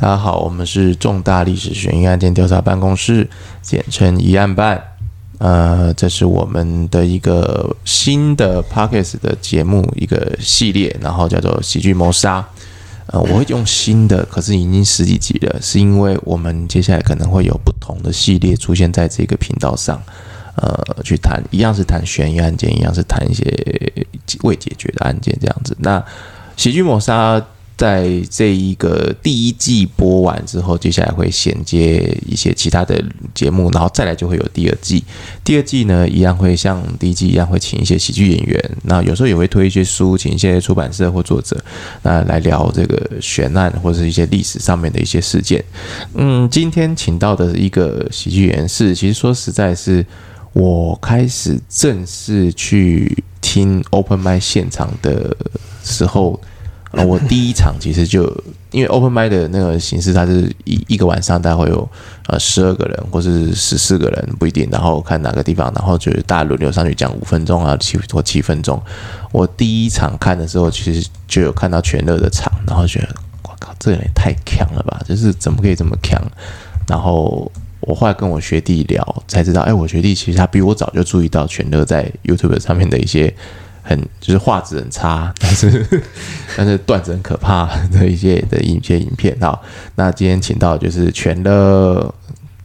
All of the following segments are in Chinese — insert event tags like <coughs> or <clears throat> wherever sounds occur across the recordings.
大家好，我们是重大历史悬疑案件调查办公室，简称疑案办。呃，这是我们的一个新的 Podcast 的节目一个系列，然后叫做喜剧谋杀。呃，我会用新的，可是已经十几集了，是因为我们接下来可能会有不同的系列出现在这个频道上。呃，去谈一样是谈悬疑案件，一样是谈一些未解决的案件，这样子。那喜剧谋杀。在这一个第一季播完之后，接下来会衔接一些其他的节目，然后再来就会有第二季。第二季呢，一样会像第一季一样，会请一些喜剧演员，那有时候也会推一些书，请一些出版社或作者，那来聊这个悬案或者是一些历史上面的一些事件。嗯，今天请到的一个喜剧演员是，其实说实在是我开始正式去听 Open Mic 现场的时候。我第一场其实就因为 open mic 的那个形式，它是一一个晚上大概会有呃十二个人或是十四个人不一定，然后看哪个地方，然后就是大家轮流上去讲五分钟啊，七或七分钟。我第一场看的时候，其实就有看到全乐的场，然后觉得我靠，这人也太强了吧！就是怎么可以这么强？然后我后来跟我学弟聊，才知道，哎，我学弟其实他比我早就注意到全乐在 YouTube 上面的一些。很就是画质很差，<laughs> 但是但是段子很可怕的一些的一些影片。好，那今天请到就是全乐。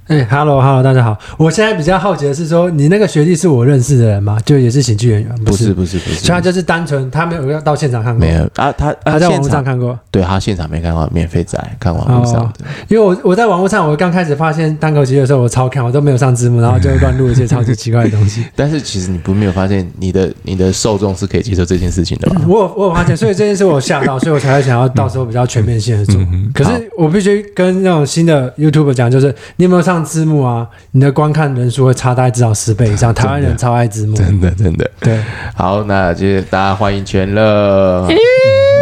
哎、hey，Hello Hello，大家好。我现在比较好奇的是说，你那个学弟是我认识的人吗？就也是喜剧演员？不是不是不是，所以他就是单纯他没有要到现场看过。没有啊，他他在网络上看过。对，他现场没看过，免费在看网络上的。Oh, 因为我我在网络上，我刚开始发现单口喜剧的时候，我超看，我都没有上字幕，然后 <laughs> 就会乱录一些超级奇怪的东西。<laughs> 但是其实你不没有发现，你的你的受众是可以接受这件事情的吗？<laughs> 我有我有发现，所以这件事我吓到，所以我才会想要到时候比较全面性的做。嗯、可是我必须跟那种新的 YouTuber 讲，就是你有没有上字幕啊？你的观看人数会差大概至少十倍以上。台湾人超爱字幕，真的真的。对，好，那就大家欢迎全乐。嗯、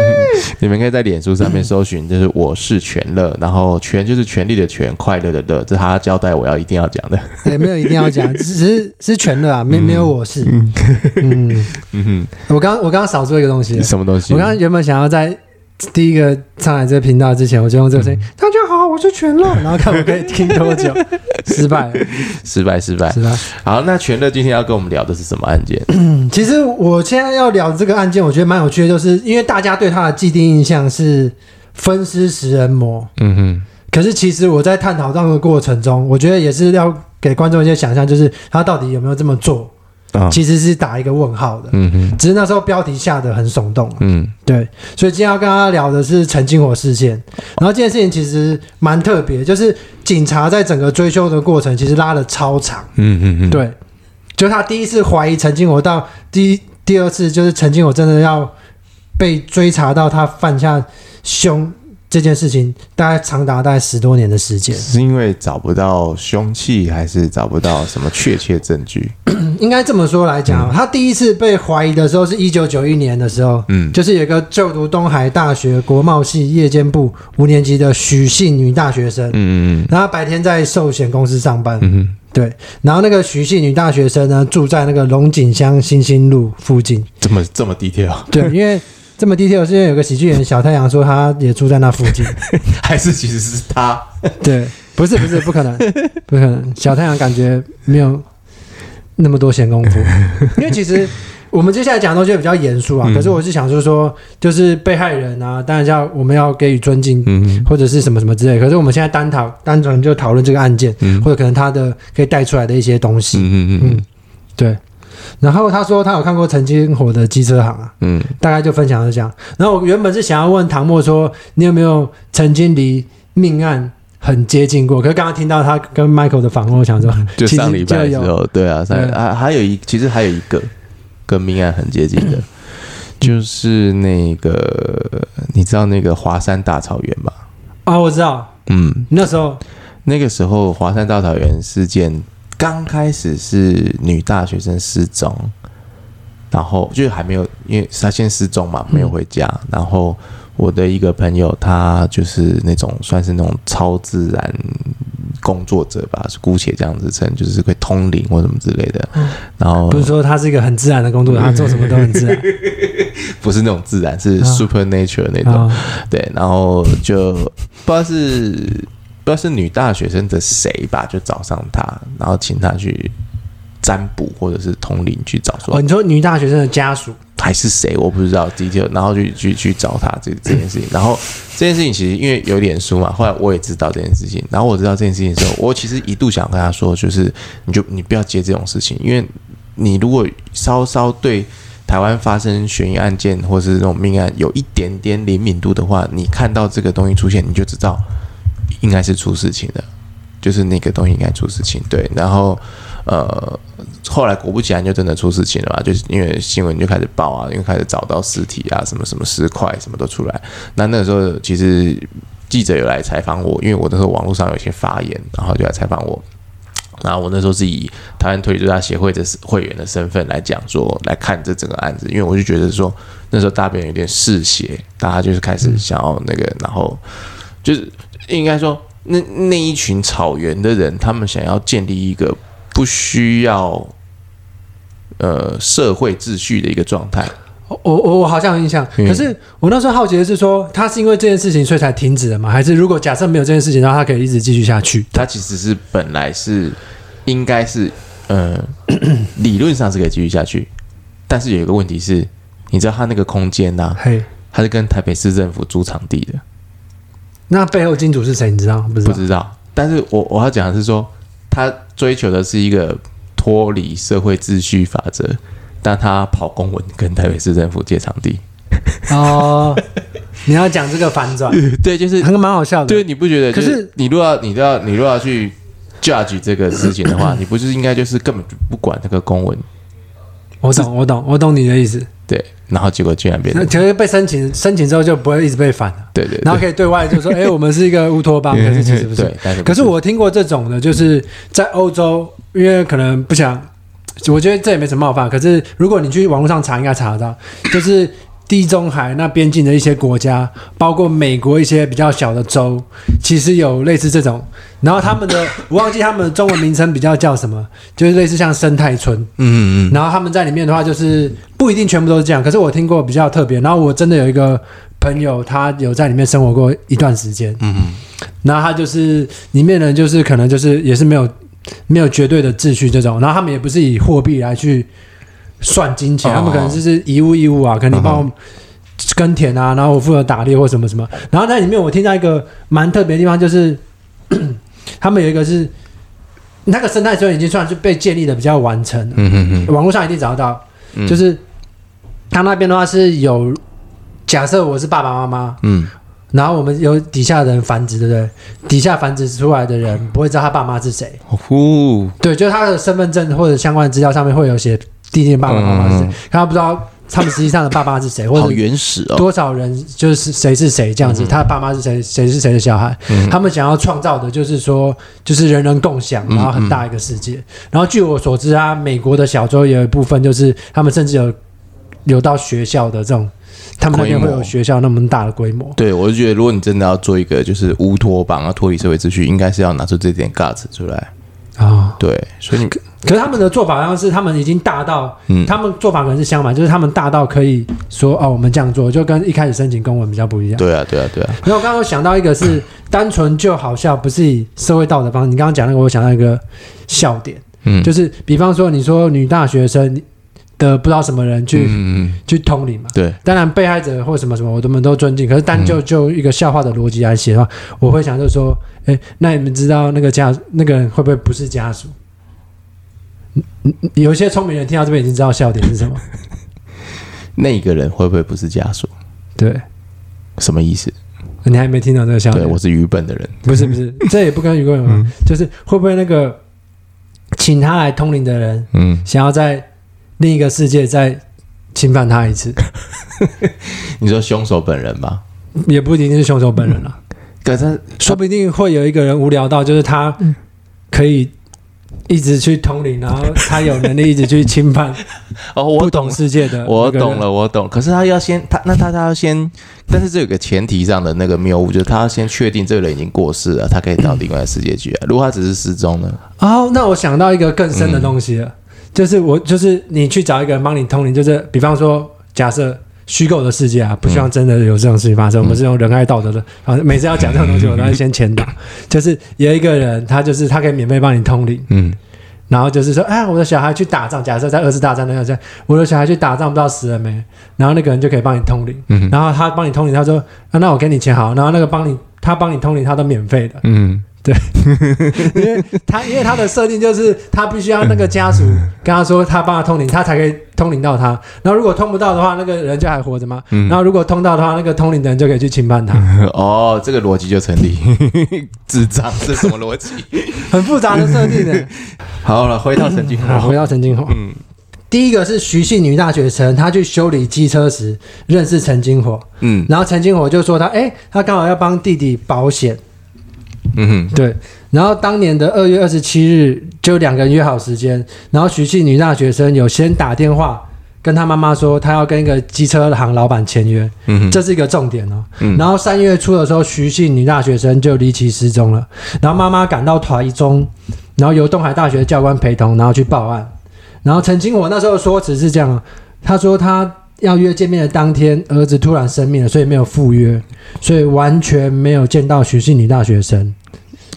<laughs> 你们可以在脸书上面搜寻，就是我是全乐，然后全就是权力的权，快乐的乐，这是他交代我要一定要讲的。对，没有一定要讲，只是是全乐啊，没没有我是。嗯嗯嗯哼，我刚我刚刚少做一个东西，什么东西？我刚刚原本想要在。第一个上来这个频道之前，我就用这个声音。嗯、大家好，我是全乐，<laughs> 然后看我可以听多久。<laughs> 失败，失败，失败，失败。好，那全乐今天要跟我们聊的是什么案件？嗯其实我现在要聊的这个案件，我觉得蛮有趣的，就是因为大家对他的既定印象是分尸食人魔。嗯哼。可是其实我在探讨这样的过程中，我觉得也是要给观众一些想象，就是他到底有没有这么做。其实是打一个问号的，嗯哼，只是那时候标题下的很耸动，嗯，对，所以今天要跟大家聊的是陈金火事件，然后这件事情其实蛮特别，就是警察在整个追凶的过程其实拉的超长，嗯嗯嗯，对，就他第一次怀疑陈金火到第第二次就是陈金火真的要被追查到他犯下凶。这件事情大概长达大概十多年的时间，是因为找不到凶器，还是找不到什么确切证据？<coughs> 应该这么说来讲，嗯、他第一次被怀疑的时候是一九九一年的时候，嗯，就是有个就读东海大学国贸系夜间部五年级的许姓女大学生，嗯嗯嗯，然后白天在寿险公司上班，嗯哼，对，然后那个许姓女大学生呢，住在那个龙井乡新兴路附近，这么这么低调，对，因为。这么 detail 是因为有个喜剧演员小太阳说他也住在那附近，<laughs> 还是其实是他？<laughs> 对，不是不是不可能，<laughs> 不可能。小太阳感觉没有那么多闲工夫，因为其实我们接下来讲的东西比较严肃啊。嗯、可是我是想说说，就是被害人啊，当然要我们要给予尊敬，嗯、或者是什么什么之类。可是我们现在单讨单纯就讨论这个案件，嗯、或者可能他的可以带出来的一些东西。嗯嗯嗯，对。然后他说他有看过曾经火的机车行啊，嗯，大概就分享是这样。然后我原本是想要问唐默说，你有没有曾经离命案很接近过？可是刚刚听到他跟 Michael 的访问，我想说，就上礼拜的时候，对啊，上啊还有一其实还有一个跟命案很接近的，<coughs> 就是那个你知道那个华山大草原吧？啊，我知道，嗯，那时候那个时候华山大草原事件。刚开始是女大学生失踪，然后就还没有，因为她先失踪嘛，没有回家。嗯、然后我的一个朋友，他就是那种算是那种超自然工作者吧，是姑且这样子称，就是会通灵或什么之类的。嗯、然后不是说他是一个很自然的工作者，他做什么都很自然。不是那种自然，是 supernatural 那种。哦、对，然后就不知道是不知道是女大学生的谁吧，就找上他，然后请他去占卜或者是通灵去找说。哦，你说女大学生的家属还是谁？我不知道 detail，然后去去去找他这这件事情。然后这件事情其实因为有脸书嘛，后来我也知道这件事情。然后我知道这件事情的时候，我其实一度想跟他说，就是你就你不要接这种事情，因为。你如果稍稍对台湾发生悬疑案件或是这种命案有一点点灵敏度的话，你看到这个东西出现，你就知道应该是出事情的，就是那个东西应该出事情。对，然后呃，后来果不其然就真的出事情了嘛，就是因为新闻就开始报啊，因为开始找到尸体啊，什么什么尸块什么都出来。那那个时候其实记者有来采访我，因为我那时候网络上有一些发言，然后就来采访我。然后我那时候是以台湾推理作家协会的会员的身份来讲说，来看这整个案子，因为我就觉得说那时候大便有点嗜血，大家就是开始想要那个，然后就是应该说那那一群草原的人，他们想要建立一个不需要呃社会秩序的一个状态。我我我好像有印象，可是我那时候好奇的是说，他是因为这件事情所以才停止的吗？还是如果假设没有这件事情，然后他可以一直继续下去？他其实是本来是应该是，呃，<coughs> 理论上是可以继续下去，但是有一个问题是，你知道他那个空间呐、啊，嘿，他是跟台北市政府租场地的，那背后金主是谁？你知道不知道？不知道。但是我我要讲的是说，他追求的是一个脱离社会秩序法则。但他跑公文跟台北市政府借场地哦，你要讲这个反转，<laughs> 对，就是还蛮好笑的。对，你不觉得？可是你如果要，你都要，你如果要去 judge 这个事情的话，<laughs> 你不是应该就是根本就不管那个公文？我懂，我懂，我懂你的意思。对，然后结果居然变成，其实被申请，申请之后就不会一直被反了。对对，然后可以对外就说，<laughs> 哎，我们是一个乌托邦，可是其实 <laughs> 不是。可是我听过这种的，就是在欧洲，因为可能不想。我觉得这也没什么冒犯，可是如果你去网络上查，应该查得到，就是地中海那边境的一些国家，包括美国一些比较小的州，其实有类似这种。然后他们的 <laughs> 我忘记他们的中文名称比较叫什么，就是类似像生态村。嗯嗯。然后他们在里面的话，就是不一定全部都是这样，可是我听过比较特别。然后我真的有一个朋友，他有在里面生活过一段时间。嗯嗯。然后他就是里面人，就是可能就是也是没有。没有绝对的秩序这种，然后他们也不是以货币来去算金钱，哦、他们可能就是一物一物啊，可能你帮我耕田啊，然后我负责打猎或什么什么。然后在里面我听到一个蛮特别的地方，就是 <coughs> 他们有一个是那个生态村已经算是被建立的比较完成，嗯嗯嗯，网络上一定找得到，嗯、就是他那边的话是有假设我是爸爸妈妈，嗯。然后我们有底下的人繁殖，对不对？底下繁殖出来的人不会知道他爸妈是谁。哦，对，就是他的身份证或者相关的资料上面会有写弟弟爸爸妈妈是谁，嗯、他不知道他们实际上的爸爸是谁，或者原始哦，多少人就是谁是谁这样子，嗯、他的爸妈是谁，谁是谁的小孩。嗯、他们想要创造的就是说，就是人人共享，然后很大一个世界。然后据我所知啊，美国的小州也有一部分就是他们甚至有有到学校的这种。他们那边会有学校那么大的规模？对，我就觉得，如果你真的要做一个就是乌托邦啊，脱离社会秩序，应该是要拿出这点 guts 出来啊。哦、对，所以你可，是他们的做法好像是他们已经大到，嗯，他们做法可能是相反，就是他们大到可以说哦，我们这样做，就跟一开始申请公文比较不一样。对啊，对啊，对啊。然后我刚刚想到一个是单纯就好笑，不是以社会道德方式。你刚刚讲那个，我想到一个笑点，嗯，就是比方说你说女大学生。的不知道什么人去、嗯、去通灵嘛？对，当然被害者或什么什么，我们都尊敬。可是单就就一个笑话的逻辑来写的话，嗯、我会想就是说，哎，那你们知道那个家那个人会不会不是家属？有一些聪明人听到这边已经知道笑点是什么。<laughs> 那个人会不会不是家属？对，什么意思？你还没听到这个笑点？对，我是愚笨的人。不是不是，<laughs> 这也不跟愚笨有关，嗯、就是会不会那个请他来通灵的人，嗯，想要在。另一个世界再侵犯他一次，<laughs> 你说凶手本人吗？也不一定是凶手本人了，可是说不定会有一个人无聊到，就是他可以一直去通灵，然后他有能力一直去侵犯 <laughs> 哦，我懂世界的，我懂了，我懂。可是他要先他那他他要先，但是这有个前提上的那个谬误，就是他要先确定这个人已经过世了，他可以到另外的世界去啊。如果他只是失踪呢？哦，那我想到一个更深的东西了。嗯就是我，就是你去找一个人帮你通灵，就是比方说，假设虚构的世界啊，不希望真的有这种事情发生。嗯、我们是用仁爱道德的啊，每次要讲这种东西，<laughs> 我都会先前导。就是有一个人，他就是他可以免费帮你通灵，嗯，然后就是说，哎，我的小孩去打仗，假设在二次大战那个在，我的小孩去打仗，不知道死了没？然后那个人就可以帮你通灵，嗯，然后他帮你通灵，他说，啊，那我给你钱好，然后那个帮你他帮你通灵，他都免费的，嗯。<laughs> 对，因为他因为他的设定就是他必须要那个家属跟他说他帮他通灵，他才可以通灵到他。然后如果通不到的话，那个人就还活着吗？嗯、然后如果通到的话，那个通灵的人就可以去侵犯他。<laughs> 哦，这个逻辑就成立。<laughs> 智障，这是什么逻辑？很复杂的设定呢。好了，回到陈金火，回到陈金火。嗯，第一个是徐姓女大学生，她去修理机车时认识陈金火。嗯，然后陈金火就说他，哎，他刚好要帮弟弟保险。嗯哼，对。然后当年的二月二十七日，就两个人约好时间。然后徐姓女大学生有先打电话跟她妈妈说，她要跟一个机车行老板签约。嗯哼，这是一个重点哦。嗯。然后三月初的时候，徐姓女大学生就离奇失踪了。然后妈妈赶到台中，然后由东海大学教官陪同，然后去报案。然后曾经我那时候说只是这样，他说他要约见面的当天，儿子突然生病了，所以没有赴约，所以完全没有见到徐姓女大学生。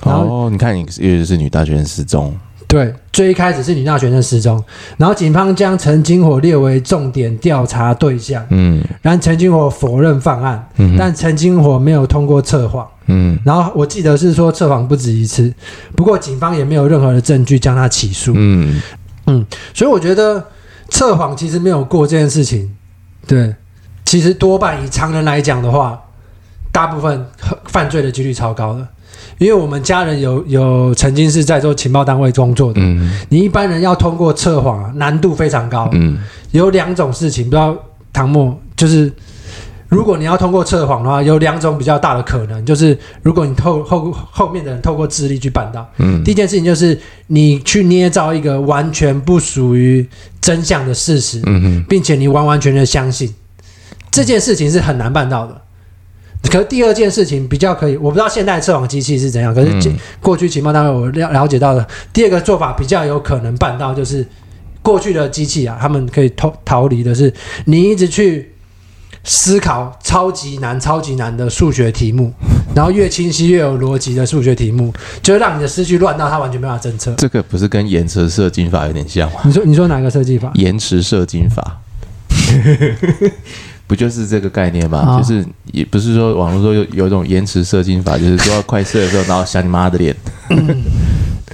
哦，你看，你又是女大学生失踪。对，最一开始是女大学生失踪，然后警方将陈金火列为重点调查对象。嗯，然后陈金火否认犯案，嗯、但陈金火没有通过测谎。嗯，然后我记得是说测谎不止一次，不过警方也没有任何的证据将他起诉。嗯嗯，所以我觉得测谎其实没有过这件事情。对，其实多半以常人来讲的话，大部分犯罪的几率超高的。因为我们家人有有曾经是在做情报单位工作的，嗯，你一般人要通过测谎难度非常高，嗯，有两种事情，不知道唐默就是，如果你要通过测谎的话，有两种比较大的可能，就是如果你透后后面的人透过智力去办到，嗯，第一件事情就是你去捏造一个完全不属于真相的事实，嗯哼，并且你完完全全相信。这件事情是很难办到的。可是第二件事情比较可以，我不知道现代测谎机器是怎样。可是过去情报单位我了了解到的。第二个做法比较有可能办到，就是过去的机器啊，他们可以逃逃离的是你一直去思考超级难、超级难的数学题目，然后越清晰越有逻辑的数学题目，就会让你的思绪乱到它完全没办法侦测。这个不是跟延迟射精法有点像吗？你说你说哪个设计法？延迟射精法。<laughs> 不就是这个概念吗？哦、就是也不是说网络说有有一种延迟射精法，就是说要快射的时候，然后想你妈的脸。嗯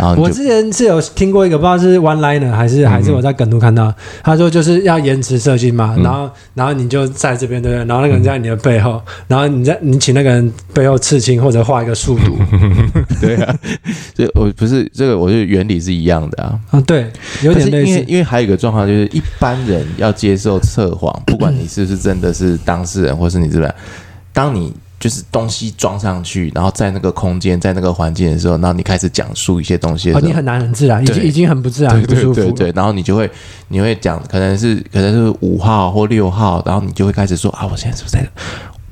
然后我之前是有听过一个，不知道是 one liner 还是还是我在梗图看到，嗯、他说就是要延迟射精嘛，嗯、然后然后你就在这边对不对？然后那个人在你的背后，嗯、然后你在你请那个人背后刺青或者画一个数独，<laughs> 对啊，<laughs> 这我不是这个，我觉得原理是一样的啊。啊，对，有点类似。因为因为还有一个状况就是，一般人要接受测谎，不管你是不是真的是当事人，或是你这边，当你。就是东西装上去，然后在那个空间，在那个环境的时候，然后你开始讲述一些东西的时候，哦，你很难很自然，已经已经很不自然，对对对对，然后你就会你会讲，可能是可能是五号或六号，然后你就会开始说啊，我现在是不是在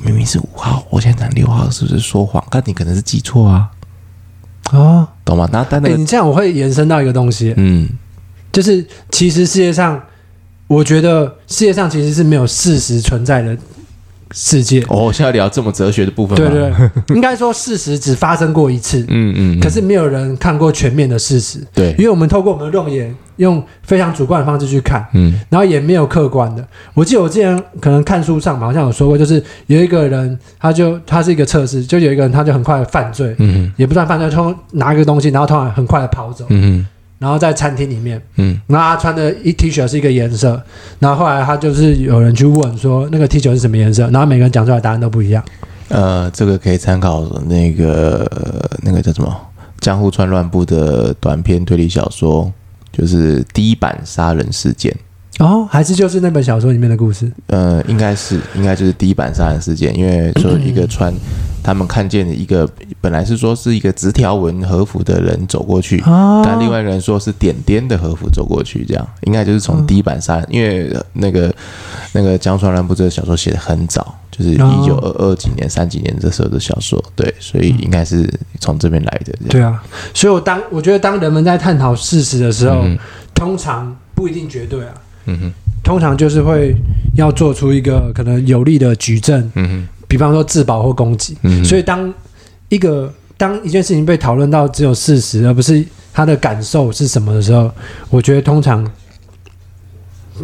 明明是五号，我现在讲六号，是不是说谎？但你可能是记错啊，啊、哦，懂吗？然后但那个、欸、你这样我会延伸到一个东西，嗯，就是其实世界上，我觉得世界上其实是没有事实存在的。世界。哦，现在聊这么哲学的部分，对对，<laughs> 应该说事实只发生过一次，嗯嗯，可是没有人看过全面的事实，对，因为我们透过我们的肉眼，用非常主观的方式去看，嗯，然后也没有客观的。我记得我之前可能看书上好像有说过，就是有一个人，他就他是一个测试，就有一个人他就很快犯罪，嗯，也不算犯罪，他拿一个东西，然后突然很快的跑走，嗯。然后在餐厅里面，嗯，那他穿的一 T 恤是一个颜色，然后后来他就是有人去问说那个 T 恤是什么颜色，然后每个人讲出来答案都不一样。呃，这个可以参考那个那个叫什么《江户川乱步》的短篇推理小说，就是第一版杀人事件。哦，还是就是那本小说里面的故事？呃，应该是，应该就是第一版杀人事件，因为说一个穿，他们看见一个本来是说是一个直条纹和服的人走过去，哦、但另外一个人说是点点的和服走过去，这样应该就是从第一版杀人，哦、因为那个那个江川乱步这个小说写的很早，就是一九二二几年、三几年这时候的小说，对，所以应该是从这边来的。对啊，所以我当我觉得当人们在探讨事实的时候，嗯、通常不一定绝对啊。嗯哼，通常就是会要做出一个可能有力的举证，嗯哼，比方说自保或攻击，嗯，所以当一个当一件事情被讨论到只有事实，而不是他的感受是什么的时候，我觉得通常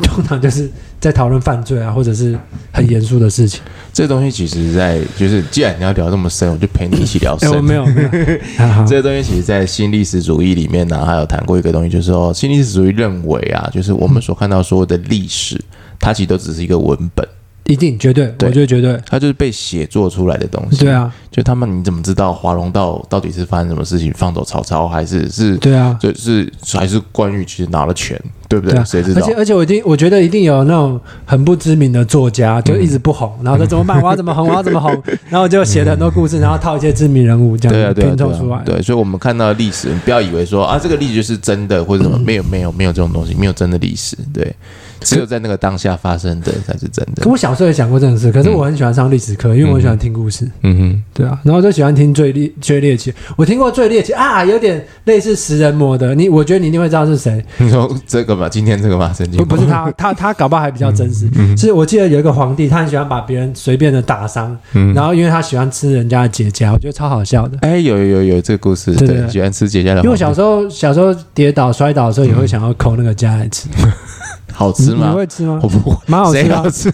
通常就是。在讨论犯罪啊，或者是很严肃的事情。这个东西其实在，在就是既然你要聊这么深，我就陪你一起聊深。欸、<laughs> 我没有，没有。<laughs> 这个东西其实，在新历史主义里面呢、啊，还有谈过一个东西，就是说，新历史主义认为啊，就是我们所看到所有的历史，它其实都只是一个文本。一定绝对，对，我觉得绝对，它就是被写作出来的东西。对啊，就他们，你怎么知道华容道到底是发生什么事情，放走曹操，还是是？对啊，就是还是关羽其实拿了权，对不对？谁、啊、知道？而且而且，我一定我觉得一定有那种很不知名的作家，就一直不红，嗯、然后说怎么办？我要怎么红？我要怎么红？然后就写了很多故事，然后套一些知名人物这样子拼凑出来。对，所以我们看到历史，你不要以为说啊，这个历史就是真的或者什么，没有没有没有这种东西，没有真的历史，对。只有在那个当下发生的才是真的。可我小时候也讲过这种事，可是我很喜欢上历史课，嗯，因为我喜欢听故事。嗯哼，对啊，然后就喜欢听最猎最猎奇。我听过最猎奇啊，有点类似食人魔的。你我觉得你一定会知道是谁。<laughs> 你说这个吧，今天这个吧，神经不不是 <laughs> 他，他他搞不好还比较真实。嗯，是我记得有一个皇帝，他很喜欢把别人随便的打伤，嗯，然后因为他喜欢吃人家的结痂，我觉得超好笑的。哎，欸，有有有有这个故事，对，喜欢吃结痂的。因为我小时候小时候跌倒摔倒的时候，也会想要抠那个痂来吃。<laughs> 嗯好吃吗？你会吃吗？我不会，蛮好吃的。好吃，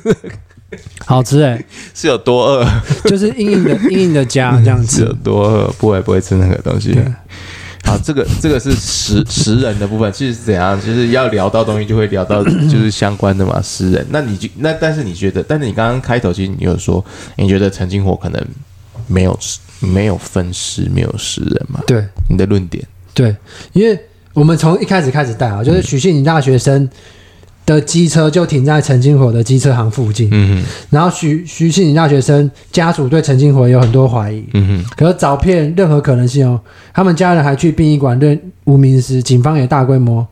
好吃哎、欸！是有多饿？就是硬硬的、<laughs> 硬硬的夹这样子。是有多饿？不会，不会吃那个东西。好，这个这个是食 <laughs> 食人的部分。其实是怎样？就是要聊到东西，就会聊到 <coughs> 就是相关的嘛。食人，那你就那但是你觉得？但是你刚刚开头其实你有说，你觉得陈金火可能没有没有分尸，没有食人嘛？对，你的论点。对，因为我们从一开始开始带啊，就是许信你大学生。的机车就停在陈金火的机车行附近。嗯哼。然后徐徐信宁大学生家属对陈金火有很多怀疑。嗯哼。可是找遍任何可能性哦，他们家人还去殡仪馆认无名尸，警方也大规模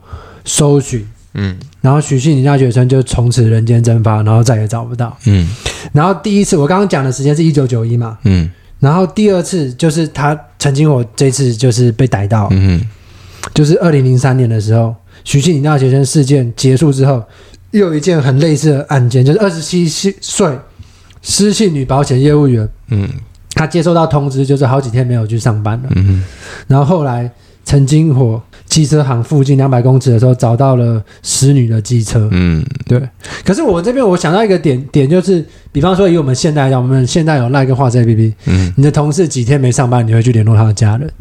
搜寻。嗯。然后徐信宁大学生就从此人间蒸发，然后再也找不到。嗯。然后第一次我刚刚讲的时间是一九九一嘛。嗯。然后第二次就是他陈金火这次就是被逮到。嗯。就是二零零三年的时候。徐庆林大学生事件结束之后，又有一件很类似的案件，就是二十七岁失信女保险业务员，嗯，她接收到通知，就是好几天没有去上班了，嗯，然后后来陈金火机车行附近两百公尺的时候，找到了失女的机车，嗯，对。可是我这边我想到一个点点，就是比方说以我们现在来讲，我们现在有赖跟画这 APP，嗯，你的同事几天没上班，你会去联络他的家人。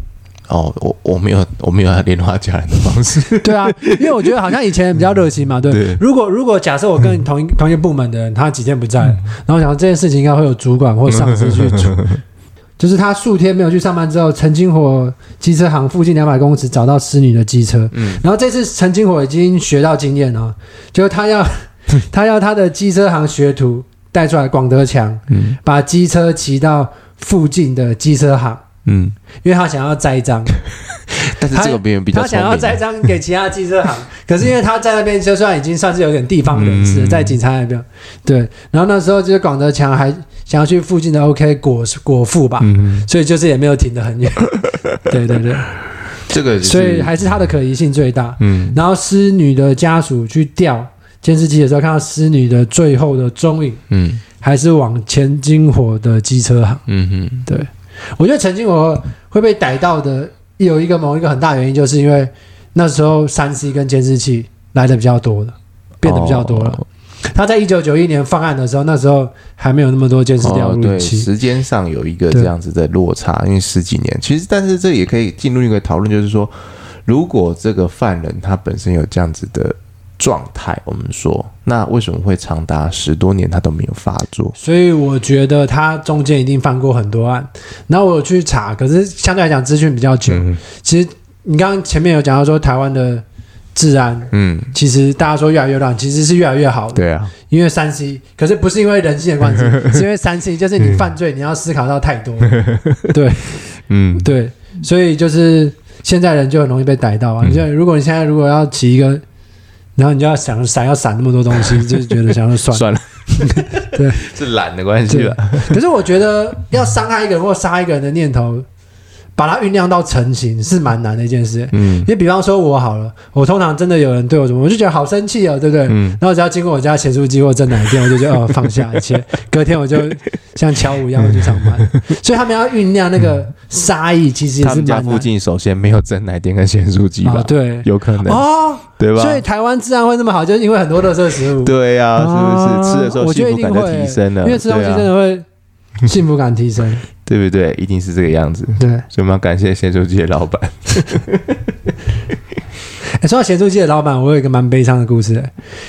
哦，我我没有我没有他联络他家人的方式。<laughs> 对啊，因为我觉得好像以前比较热心嘛，对。对，如果如果假设我跟你 <laughs> 同一、嗯、同一个部门的人，他几天不在，嗯、然后我想这件事情应该会有主管或上司去做。<laughs> 就是他数天没有去上班之后，陈金火机车行附近两百公尺找到失女的机车。嗯。然后这次陈金火已经学到经验了，就是他要他要他的机车行学徒带出来广德强，嗯，把机车骑到附近的机车行。嗯，因为他想要栽赃，<laughs> 但是这个别人比较他想要栽赃给其他机车行，<laughs> 可是因为他在那边就算已经算是有点地方人士，在警察那边，对。然后那时候就是广德强还想要去附近的 OK 果果腹吧，所以就是也没有停得很远。<laughs> 对对对，这个所以还是他的可疑性最大。嗯，然后失女的家属去调监视器的时候，看到失女的最后的踪影，嗯，还是往前金火的机车行。嗯哼，对。我觉得曾经我会被逮到的有一个某一个很大原因，就是因为那时候三 C 跟监视器来的比较多了，变得比较多了。哦、他在一九九一年放案的时候，那时候还没有那么多监视器，哦、时间上有一个这样子的落差，因为十几年。其实，但是这也可以进入一个讨论，就是说，如果这个犯人他本身有这样子的。状态，我们说，那为什么会长达十多年他都没有发作？所以我觉得他中间一定犯过很多案。然后我有去查，可是相对来讲资讯比较久。嗯、其实你刚刚前面有讲到说台湾的治安，嗯，其实大家说越来越乱，其实是越来越好的。对啊，因为三 C，可是不是因为人性的关系，<laughs> 是因为三 C 就是你犯罪、嗯、你要思考到太多。<laughs> 对，<laughs> 嗯，对，所以就是现在人就很容易被逮到啊。你、嗯、就如果你现在如果要起一个。然后你就要想闪，要闪那么多东西，<laughs> 就觉得想要算算了。对，<laughs> 是懒的关系吧？可是我觉得要伤害一个人或杀一个人的念头，把它酝酿到成型是蛮难的一件事。嗯，因为比方说我好了，我通常真的有人对我什么，我就觉得好生气哦，对不对？嗯。然后只要经过我家咸酥鸡或蒸奶店，我就觉得哦，<laughs> 放下一切。隔天我就像乔五一样去上班。<laughs> 所以他们要酝酿那个杀意，其实。他们家附近首先没有蒸奶店跟咸酥鸡吧？哦，对，有可能哦，对吧？所以台湾治安会那么好，就是因为很多垃圾食物。对呀，啊，是不是？吃的时候幸福感就提升了，因为吃东西真的会。<laughs> 幸福感提升，对不对？一定是这个样子。对，所以我们要感谢咸猪鸡的老板。哎，<laughs> 说到咸猪鸡的老板，我有一个蛮悲伤的故事。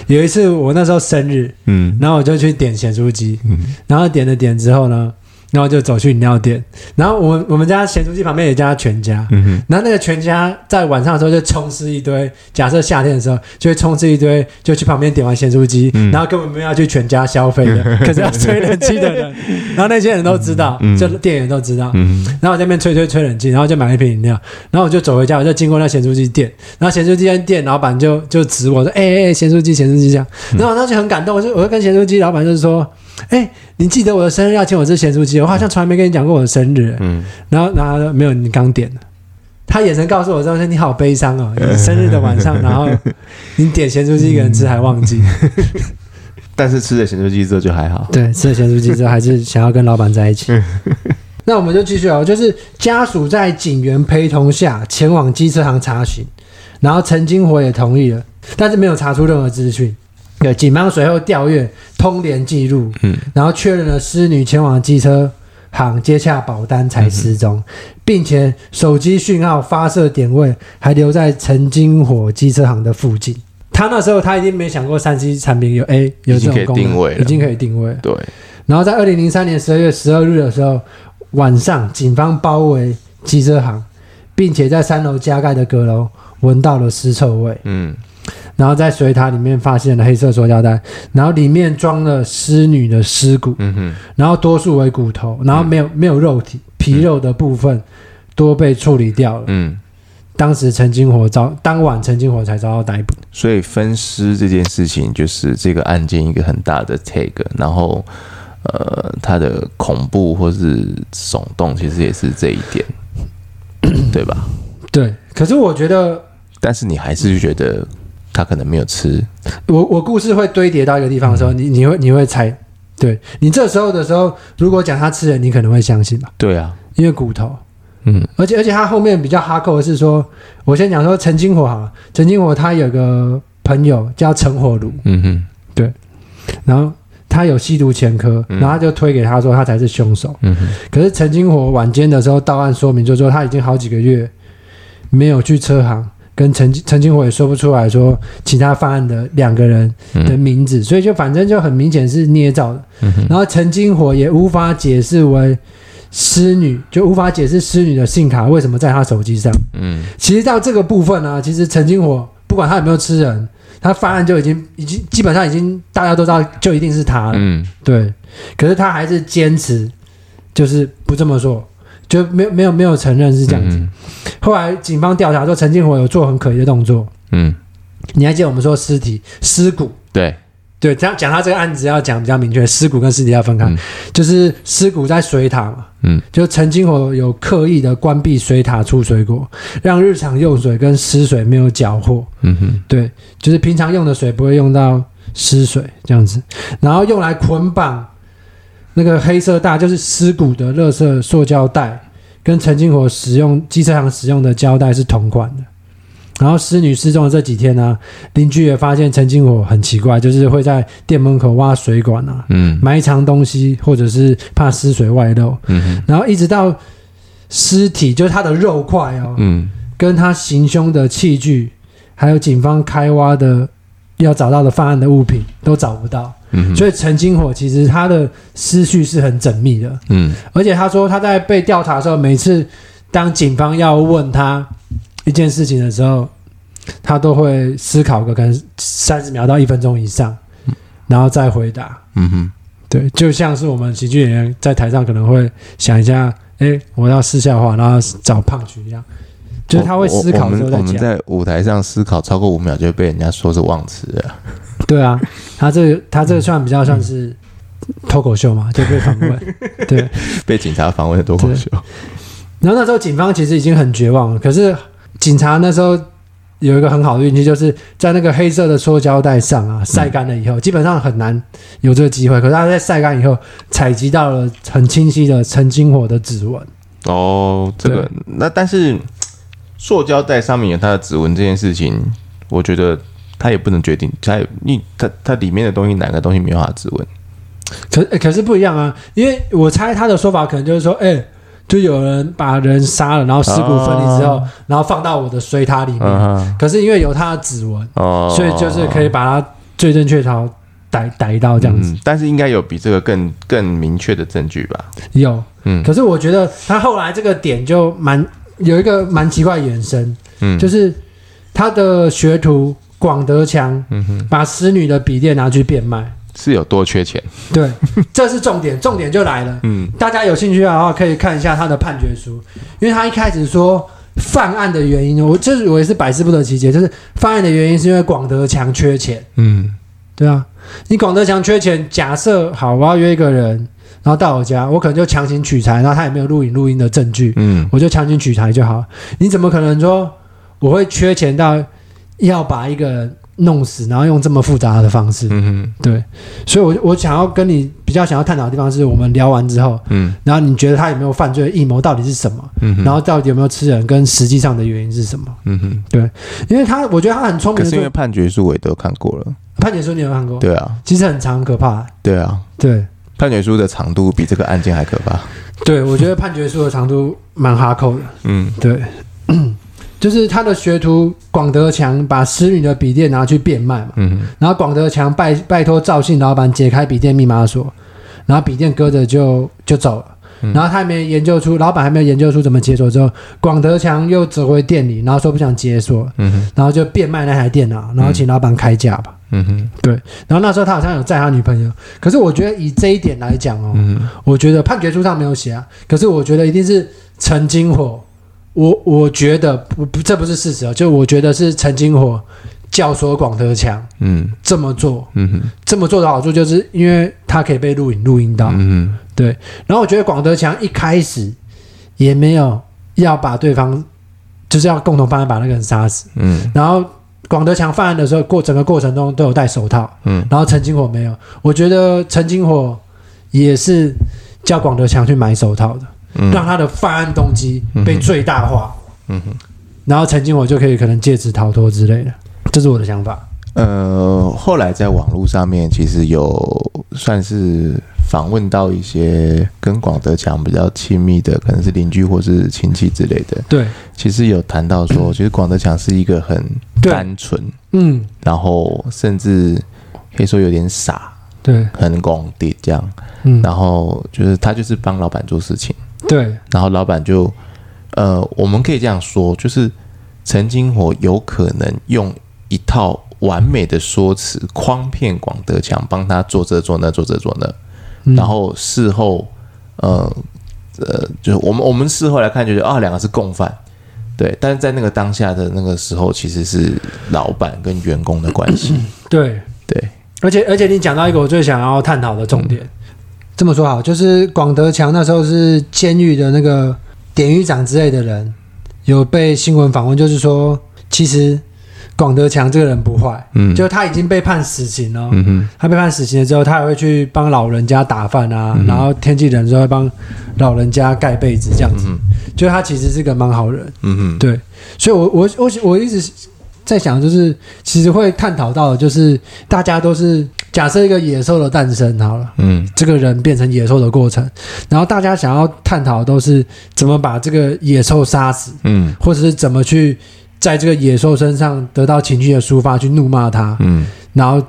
有一次我那时候生日，嗯，然后我就去点咸猪鸡，嗯，然后点了点之后呢。然后就走去饮料店，然后我我们家咸酥鸡旁边有一家全家，嗯哼，然后那个全家在晚上的时候就充斥一堆，假设夏天的时候就会充斥一堆，就去旁边点完咸酥鸡，嗯、然后根本没有要去全家消费的，<laughs> 可是要吹冷气的人，然后那些人都知道，嗯、就店员都知道，嗯、然后我在那边吹吹吹冷气，然后就买了一瓶饮料，然后我就走回家，我就经过那咸酥鸡店，然后咸酥鸡店老板就就指我说，哎哎哎，咸酥鸡咸酥鸡这样，然后我当时很感动，我就我就跟咸酥鸡老板就是说。哎，你记得我的生日要请我吃咸酥鸡？我好像从来没跟你讲过我的生日。嗯，然后然后没有，你刚点的。他眼神告诉我说：“你好悲伤哦，你生日的晚上，然后你点咸酥鸡一个人吃还忘记。<laughs> ”但是吃了咸酥鸡之后就还好。对，吃了咸酥鸡之后还是想要跟老板在一起。那我们就继续哦，就是家属在警员陪同下前往机车行查询，然后陈金火也同意了，但是没有查出任何资讯。对，警方随后调阅通联记录，嗯，然后确认了失女前往机车行接洽保单才失踪，嗯、并且手机讯号发射点位还留在陈金火机车行的附近。他那时候他已经没想过三 C 产品有 A 有这种功能，已经可以定位了，已经可以定位。对。然后在二零零三年十二月十二日的时候晚上，警方包围机车行，并且在三楼加盖的阁楼闻到了尸臭味。嗯。然后在水塔里面发现了黑色塑胶袋，然后里面装了尸女的尸骨，嗯哼，然后多数为骨头，然后没有、嗯、没有肉体，皮肉的部分多被处理掉了，嗯，当时陈金火遭当晚陈金火才遭到逮捕，所以分尸这件事情就是这个案件一个很大的 take，然后呃，它的恐怖或是耸动其实也是这一点，对吧？对，可是我觉得，但是你还是觉得。他可能没有吃。我我故事会堆叠到一个地方的时候，嗯、你你会你会猜，对你这时候的时候，如果讲他吃人，你可能会相信吧？对啊，因为骨头，嗯，而且而且他后面比较哈扣的是说，我先讲说陈金火哈，陈金火他有个朋友叫陈火炉，嗯哼，对，然后他有吸毒前科，然后他就推给他说他才是凶手，嗯哼，可是陈金火晚间的时候到案说明，就是说他已经好几个月没有去车行。跟陈陈金火也说不出来说其他犯案的两个人的名字，嗯、所以就反正就很明显是捏造的。嗯、然后陈金火也无法解释为施女，就无法解释施女的信卡为什么在他手机上。嗯，其实到这个部分呢、啊，其实陈金火不管他有没有吃人，他犯案就已经已经基本上已经大家都知道就一定是他了。嗯，对。可是他还是坚持就是不这么说。就没有没有没有承认是这样子。嗯、后来警方调查说，陈金火有做很可疑的动作。嗯，你还记得我们说尸体尸骨？对对，这样讲他这个案子要讲比较明确，尸骨跟尸体要分开。嗯、就是尸骨在水塔嘛。嗯，就陈金火有刻意的关闭水塔出水果，让日常用水跟湿水没有搅和。嗯哼，对，就是平常用的水不会用到湿水这样子，然后用来捆绑。那个黑色大就是尸骨的垃圾塑胶袋，跟陈金火使用机车行使用的胶带是同款的。然后尸女失踪的这几天呢、啊，邻居也发现陈金火很奇怪，就是会在店门口挖水管啊，嗯，埋藏东西，或者是怕尸水外漏，嗯哼，然后一直到尸体就是他的肉块哦，嗯，跟他行凶的器具，还有警方开挖的要找到的犯案的物品都找不到。嗯，所以陈金火其实他的思绪是很缜密的，嗯，而且他说他在被调查的时候，每次当警方要问他一件事情的时候，他都会思考个可能三十秒到一分钟以上，然后再回答。嗯哼，对，就像是我们喜剧演员在台上可能会想一下，哎，我要试笑话，然后找胖曲一样，就是他会思考的时候。我们在舞台上思考超过五秒，就会被人家说是忘词了。对啊，他这个他这个算比较算是脱口秀嘛，就被访问，<laughs> 对，被警察访问的脱口秀。然后那时候警方其实已经很绝望了，可是警察那时候有一个很好的运气，就是在那个黑色的塑胶袋上啊晒干了以后，嗯、基本上很难有这个机会。可是他在晒干以后，采集到了很清晰的陈金火的指纹。哦，这个那但是塑胶袋上面有他的指纹这件事情，我觉得他也不能决定，他你他他里面的东西哪个东西没有他的指纹？可可是不一样啊，因为我猜他的说法可能就是说，哎、欸，就有人把人杀了，然后尸骨分离之后，啊、然后放到我的水塔里面。啊、可是因为有他的指纹，哦、所以就是可以把他罪证确凿逮逮到这样子。嗯、但是应该有比这个更更明确的证据吧？有，嗯。可是我觉得他后来这个点就蛮有一个蛮奇怪的延伸，嗯，就是他的学徒广德强，嗯哼，把使女的笔电拿去变卖。是有多缺钱？对，这是重点，重点就来了。嗯，大家有兴趣的话，可以看一下他的判决书，因为他一开始说犯案的原因，我这我也是百思不得其解，就是犯案的原因是因为广德强缺钱。嗯，对啊，你广德强缺钱，假设好，我要约一个人，然后到我家，我可能就强行取材，然后他也没有录影录音的证据，嗯，我就强行取材就好。你怎么可能说我会缺钱到要把一个人弄死，然后用这么复杂的方式，嗯哼，对，所以我，我我想要跟你比较想要探讨的地方是，我们聊完之后，嗯，然后你觉得他有没有犯罪的阴谋到底是什么？嗯哼，然后到底有没有吃人，跟实际上的原因是什么？嗯哼，对，因为他我觉得他很聪明，可是因为判决书我也都看过了，判决书你有看过？对啊，其实很长，很可怕。对啊，对，判决书的长度比这个案件还可怕。对，我觉得判决书的长度蛮哈扣的。嗯，对。<clears throat> 就是他的学徒广德强把诗女的笔电拿去变卖嘛，嗯、哼然后广德强拜拜托赵信老板解开笔电密码锁，然后笔电搁着就就走了，嗯、然后他还没研究出，老板还没有研究出怎么解锁之后，广德强又走回店里，然后说不想解锁，嗯、哼。然后就变卖那台电脑，然后请老板开价吧，嗯哼，对，然后那时候他好像有载他女朋友，可是我觉得以这一点来讲哦，嗯、我觉得判决书上没有写啊，可是我觉得一定是陈金火。我我觉得不不，这不是事实啊！就我觉得是陈金火教唆广德强，嗯，这么做，嗯哼，这么做的好处就是因为他可以被录影录音到，嗯哼，对。然后我觉得广德强一开始也没有要把对方，就是要共同犯案把那个人杀死，嗯。然后广德强犯案的时候，过整个过程中都有戴手套，嗯。然后陈金火没有，我觉得陈金火也是叫广德强去买手套的。让他的犯案动机被最大化，嗯哼，然后陈金火就可以可能借此逃脱之类的，这是我的想法。呃，后来在网络上面其实有算是访问到一些跟广德强比较亲密的，可能是邻居或是亲戚之类的。对，其实有谈到说，<clears throat> 其实广德强是一个很单纯，嗯，然后甚至可以说有点傻，对，很功利这样，嗯，然后就是他就是帮老板做事情。对，然后老板就，呃，我们可以这样说，就是陈金火有可能用一套完美的说辞诓骗广德强，帮他做这做那做这做那，嗯、然后事后，呃，呃，就是我们我们事后来看，就是啊，两个是共犯，对，但是在那个当下的那个时候，其实是老板跟员工的关系，对。对，而且而且你讲到一个我最想要探讨的重点。嗯。这么说好，就是广德强那时候是监狱的那个典狱长之类的人，有被新闻访问，就是说，其实广德强这个人不坏，嗯，就他已经被判死刑了，嗯哼，他被判死刑了之后，他还会去帮老人家打饭啊，嗯、然后天气冷的时候会帮老人家盖被子这样子，嗯、就他其实是个蛮好人，嗯哼，对，所以我我我我一直在想，就是其实会探讨到的，就是大家都是。假设一个野兽的诞生好了，嗯，这个人变成野兽的过程，然后大家想要探讨的都是怎么把这个野兽杀死，嗯，或者是怎么去在这个野兽身上得到情绪的抒发，去怒骂他，嗯，然后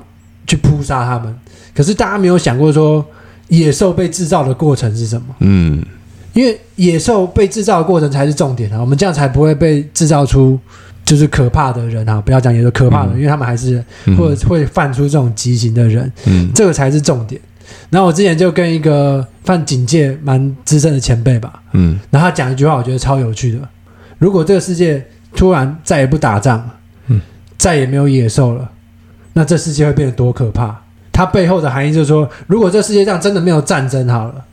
去扑杀他们。可是大家没有想过说，野兽被制造的过程是什么？嗯，因为野兽被制造的过程才是重点啊，我们这样才不会被制造出。就是可怕的人啊！不要讲野兽可怕的人，嗯、因为他们还是或者会犯出这种畸形的人，嗯，这个才是重点。然后我之前就跟一个犯警戒蛮资深的前辈吧，嗯，然后他讲一句话，我觉得超有趣的：如果这个世界突然再也不打仗，嗯，再也没有野兽了，那这世界会变得多可怕？它背后的含义就是说，如果这世界上真的没有战争好了，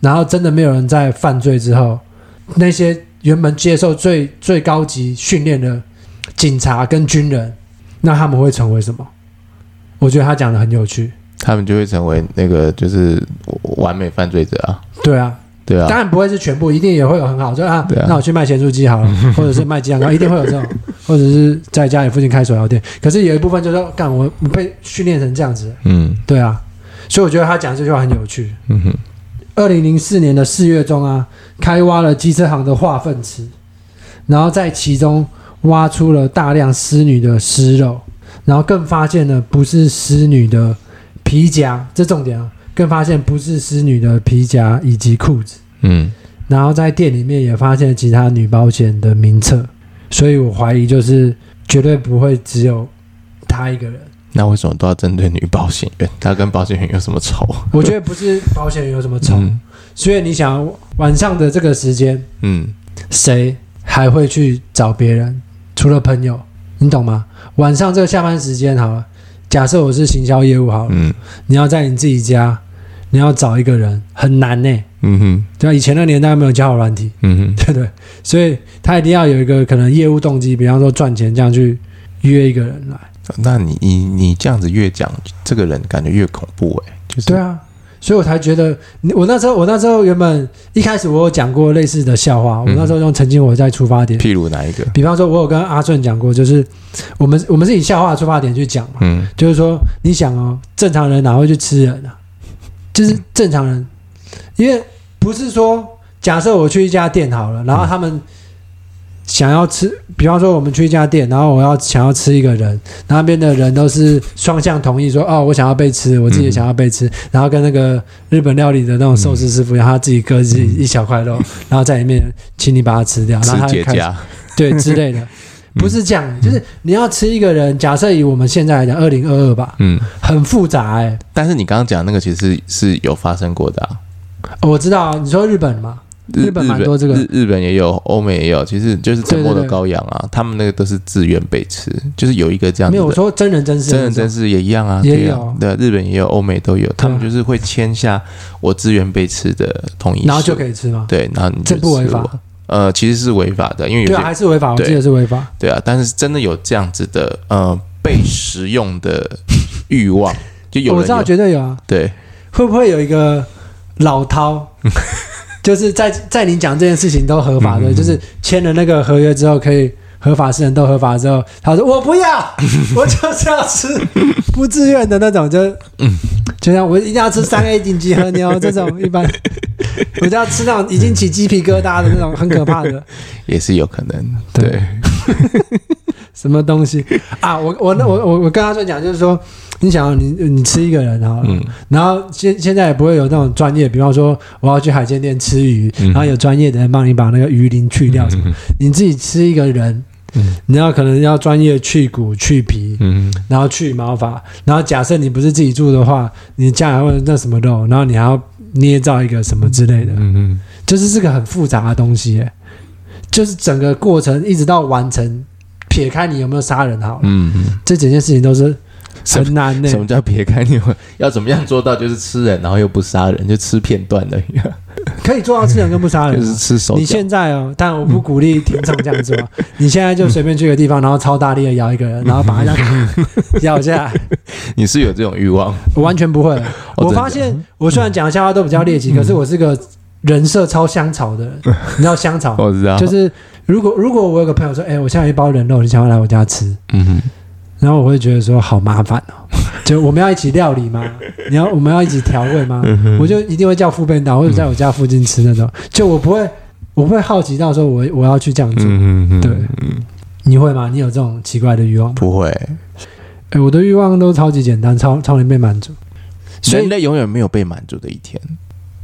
然后真的没有人在犯罪之后。那些原本接受最最高级训练的警察跟军人，那他们会成为什么？我觉得他讲的很有趣。他们就会成为那个就是完美犯罪者啊。对啊。对啊，当然不会是全部，一定也会有很好，就啊，啊，那我去卖咸酥鸡好了，<laughs> 或者是卖鸡蛋糕，一定会有这种，<laughs> 或者是在家里附近开手摇店。可是有一部分就是说，干我被训练成这样子，嗯，对啊，所以我觉得他讲这句话很有趣。嗯哼，二零零四年的四月中啊，开挖了机车行的化粪池，然后在其中挖出了大量尸女的尸肉，然后更发现了不是尸女的皮夹，这重点啊。更发现不是尸女的皮夹以及裤子，嗯，然后在店里面也发现其他女保险的名册，所以我怀疑就是绝对不会只有她一个人。那为什么都要针对女保险员？她跟保险员有什么仇？<laughs> 我觉得不是保险员有什么仇，嗯、所以你想晚上的这个时间，嗯，谁还会去找别人？除了朋友，你懂吗？晚上这个下班时间，好了。假设我是行销业务好了，嗯，你要在你自己家，你要找一个人很难呢，欸，嗯哼，对啊？以前那年代没有交友软体，嗯哼，对不对？所以他一定要有一个可能业务动机，比方说赚钱这样去约一个人来。那你你你这样子越讲，这个人感觉越恐怖哎，就是对啊。所以我才觉得，我那时候，我那时候原本一开始我有讲过类似的笑话。我那时候用曾经我在出发点，譬如哪一个？比方说，我有跟阿顺讲过，就是我们我们是以笑话出发点去讲嘛。嗯，就是说，你想哦，正常人哪会去吃人啊？就是正常人，因为不是说，假设我去一家店好了，然后他们。想要吃，比方说我们去一家店，然后我要想要吃一个人，那边的人都是双向同意说，哦，我想要被吃，我自己也想要被吃，嗯、然后跟那个日本料理的那种寿司师傅，然后他自己割自己一小块肉，嗯、然后在里面请你把它吃掉，然后他开始对之类的，不是这样，嗯、就是你要吃一个人，假设以我们现在来讲，二零二二吧，嗯，很复杂哎、欸，但是你刚刚讲那个其实是，有发生过的啊，我知道，啊你说日本嘛？日本蛮多这个，日日本也有，欧美也有，其实就是沉默的羔羊啊，他们那个都是自愿被吃，就是有一个这样子。没有我说真人真事，真人真事也一样啊，也有，对，日本也有，欧美都有，他们就是会签下我自愿被吃的同意书，然后就可以吃吗？对，然后你这不违法？呃，其实是违法的，因为有些对还是违法，我记得是违法。对啊，但是真的有这样子的呃被食用的欲望，就有有，我知道绝对有啊。对，会不会有一个老饕？<laughs> 就是在在你讲这件事情都合法的，嗯、就是签了那个合约之后，可以合法是人都合法之后，他说我不要，<laughs> 我就是要吃不自愿的那种，就嗯，就像我一定要吃三 A 顶级和牛这种，一般我就要吃那种已经起鸡皮疙瘩的那种很可怕的，也是有可能，对，对。<laughs> 什么东西？啊？我我那我我我跟他说讲，就是说。你想你你吃一个人啊，嗯、然后现现在也不会有那种专业，比方说我要去海鲜店吃鱼，嗯、然后有专业的人帮你把那个鱼鳞去掉什么，嗯、你自己吃一个人，嗯、你要可能要专业去骨去皮，嗯、然后去毛发，然后假设你不是自己住的话，你家还会那什么肉，然后你还要捏造一个什么之类的，嗯嗯，就是这个很复杂的东西，就是整个过程一直到完成，撇开你有没有杀人好了，嗯嗯，这整件事情都是。很难呢、欸。什么叫撇开？你们要怎么样做到就是吃人，然后又不杀人，就吃片段的？可以做到吃人跟不杀人、啊，就是吃手。你现在哦，但我不鼓励听众这样做。<laughs> 你现在就随便去个地方，然后超大力的咬一个人，<laughs> 然后把他 <laughs> 咬下来。你是有这种欲望？我完全不会。我发现，我虽然讲的笑话都比较猎奇，可是我是个人设超香草的人。你知道香草？我知道。就是如果如果我有个朋友说，哎，我现在有一包人肉，你想要来我家吃？嗯哼。然后我会觉得说好麻烦哦，<laughs> 就我们要一起料理吗？你要我们要一起调味吗？我就一定会叫副便当，或者在我家附近吃那种。就我不会，我不会好奇到说我我要去这样做。对，你会吗？你有这种奇怪的欲望吗？不会。哎，我的欲望都超级简单，超超能被满足。人类永远没有被满足的一天。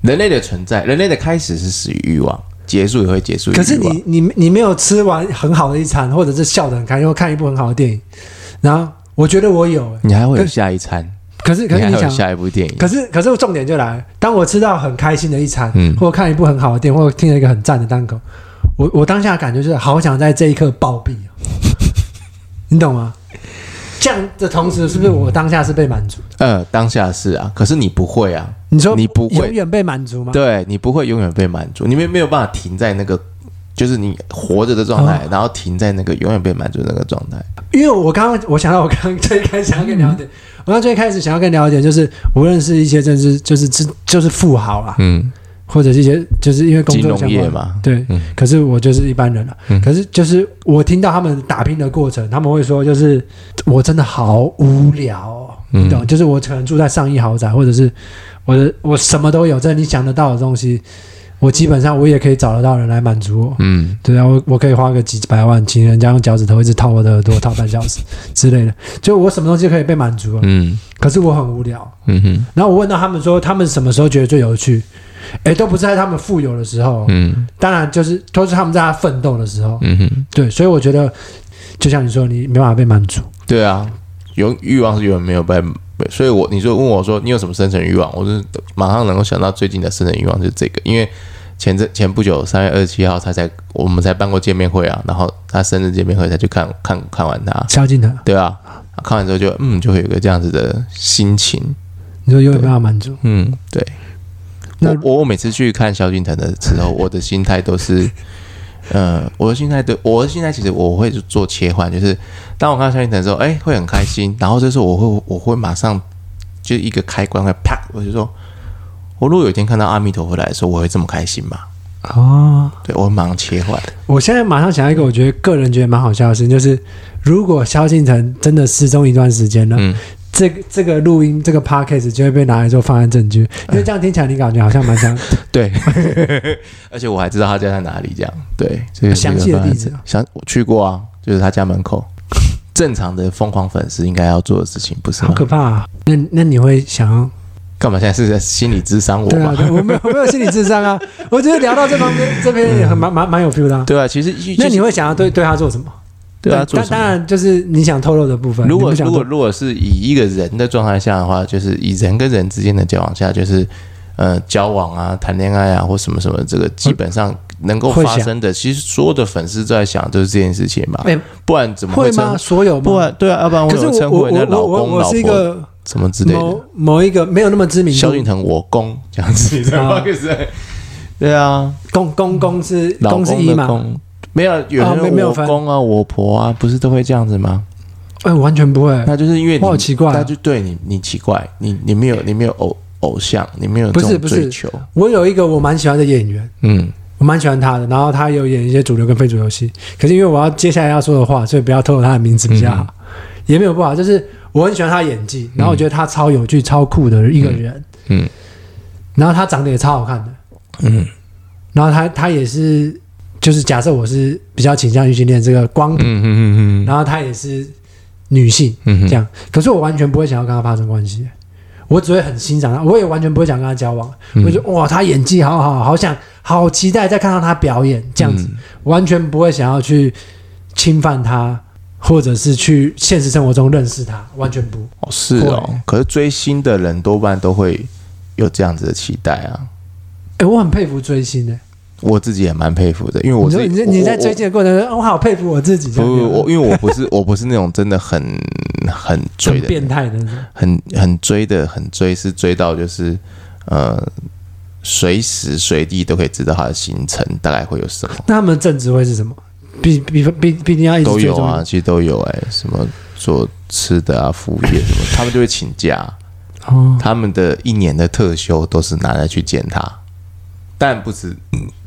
人类的存在，人类的开始是始于欲望，结束也会结束。可是你你你没有吃完很好的一餐，或者是笑得很开心，或看一部很好的电影。然后我觉得我有，你还会有下一餐。可是可是你想下一部电影？可是可是重点就来，当我吃到很开心的一餐，嗯，或看一部很好的电影，或者听了一个很赞的单口，我我当下的感觉就是好想在这一刻暴毙，<laughs> 你懂吗？这样的同时，是不是我当下是被满足的？呃，当下是啊，可是你不会啊。你说你不会永远被满足吗？对，你不会永远被满足，你没没有办法停在那个就是你活着的状态，哦、然后停在那个永远被满足的那个状态。因为我刚刚我想到，我刚刚最开始想要跟你聊点，嗯、我刚最开始想要跟你聊点，就是无论是一些政治，就是就是富豪啊，嗯，或者是一些就是因为工作金融业嘛，对，嗯、可是我就是一般人了、啊，嗯、可是就是我听到他们打拼的过程，他们会说，就是我真的好无聊、哦，你懂？嗯、就是我可能住在上亿豪宅，或者是我的我什么都有，这你想得到的东西。我基本上我也可以找得到人来满足我，嗯，对啊，我我可以花个几百万，请人家用脚趾头一直套我的耳朵套半小时 <laughs> 之类的，就我什么东西可以被满足了，嗯，可是我很无聊，嗯哼，然后我问到他们说，他们什么时候觉得最有趣？哎，都不是在他们富有的时候，嗯，当然就是都是他们在他奋斗的时候，嗯哼，对，所以我觉得就像你说，你没办法被满足，对啊，有欲望是永远没有被。所以我你就问我说你有什么生存欲望，我就马上能够想到最近的生存欲望就是这个，因为前阵前不久三月二十七号他才我们才办过见面会啊，然后他生日见面会才去看看看完他萧敬腾，对啊，看完之后就嗯就会有一个这样子的心情，你说有没有办法满足？嗯，对，那我我每次去看萧敬腾的时候，我的心态都是。嗯，我的心态对，我的心态其实我会做切换，就是当我看到萧敬腾的时候，哎，会很开心，然后这时候我会我会马上就一个开关会啪，我就说，我如果有一天看到阿弥陀佛来的时候，我会这么开心吗？哦，对，我会马上切换。我现在马上想到一个，我觉得个人觉得蛮好笑的事情，就是如果萧敬腾真的失踪一段时间了。嗯这个这个录音这个 podcast 就会被拿来做犯案证据，因为这样听起来你感觉好像蛮像。<laughs> 对，<laughs> 而且我还知道他家在哪里，这样对。这 <laughs> 个详细的地址，想我去过啊，就是他家门口。正常的疯狂粉丝应该要做的事情，不是吗？好可怕啊！那那你会想要干嘛？现在是在心理智商我吗？对啊，我没有我没有心理智商啊。我觉得聊到这方面，这边也很蛮蛮蛮有 feel 的。对啊，其实那你会想要对对他做什么？对啊，那当然就是你想透露的部分。如果如果如果是以一个人的状态下的话，就是以人跟人之间的交往下，就是呃交往啊、谈恋爱啊或什么什么，这个基本上能够发生的，其实所有的粉丝都在想就是这件事情嘛。不然怎么会吗？所有不然对啊，要不然我怎么称呼人家老公老婆什么之类的？某某一个没有那么知名，萧敬腾我公这样子，你知道吗？<laughs> 对啊，公公公是公是一嘛？没有，有人我公啊，我婆啊，不是都会这样子吗？哎，完全不会。那就是因为我好奇怪，那就对你，你奇怪，你你没有，你没有偶偶像，你没有这种追求。我有一个我蛮喜欢的演员，嗯，我蛮喜欢他的，然后他有演一些主流跟非主流戏。可是因为我要接下来要说的话，所以不要透露他的名字比较好，也没有不好。就是我很喜欢他演技，然后我觉得他超有趣、超酷的一个人，嗯，然后他长得也超好看的，嗯，然后他他也是。就是假设我是比较倾向于去练这个光谱，嗯嗯嗯，然后她也是女性，嗯，这样，可是我完全不会想要跟她发生关系，我只会很欣赏她，我也完全不会想跟她交往。我觉得哇，她演技好好，好想好期待再看到她表演这样子，完全不会想要去侵犯她，或者是去现实生活中认识她，完全不。哦，是哦，可是追星的人多半都会有这样子的期待啊。哎，我很佩服追星的。我自己也蛮佩服的，因为我是你你在追星的过程中，我好佩服我自己。不不，我因为我不是我不是那种真的很很追的变态的，很很追的很追，是追到就是呃随时随地都可以知道他的行程大概会有什么。那他们的正职会是什么？必必必必定要一直都有啊，其实都有哎、欸，什么做吃的啊，服务业什么，<laughs> 他们就会请假。哦，他们的一年的特休都是拿来去见他，但不是。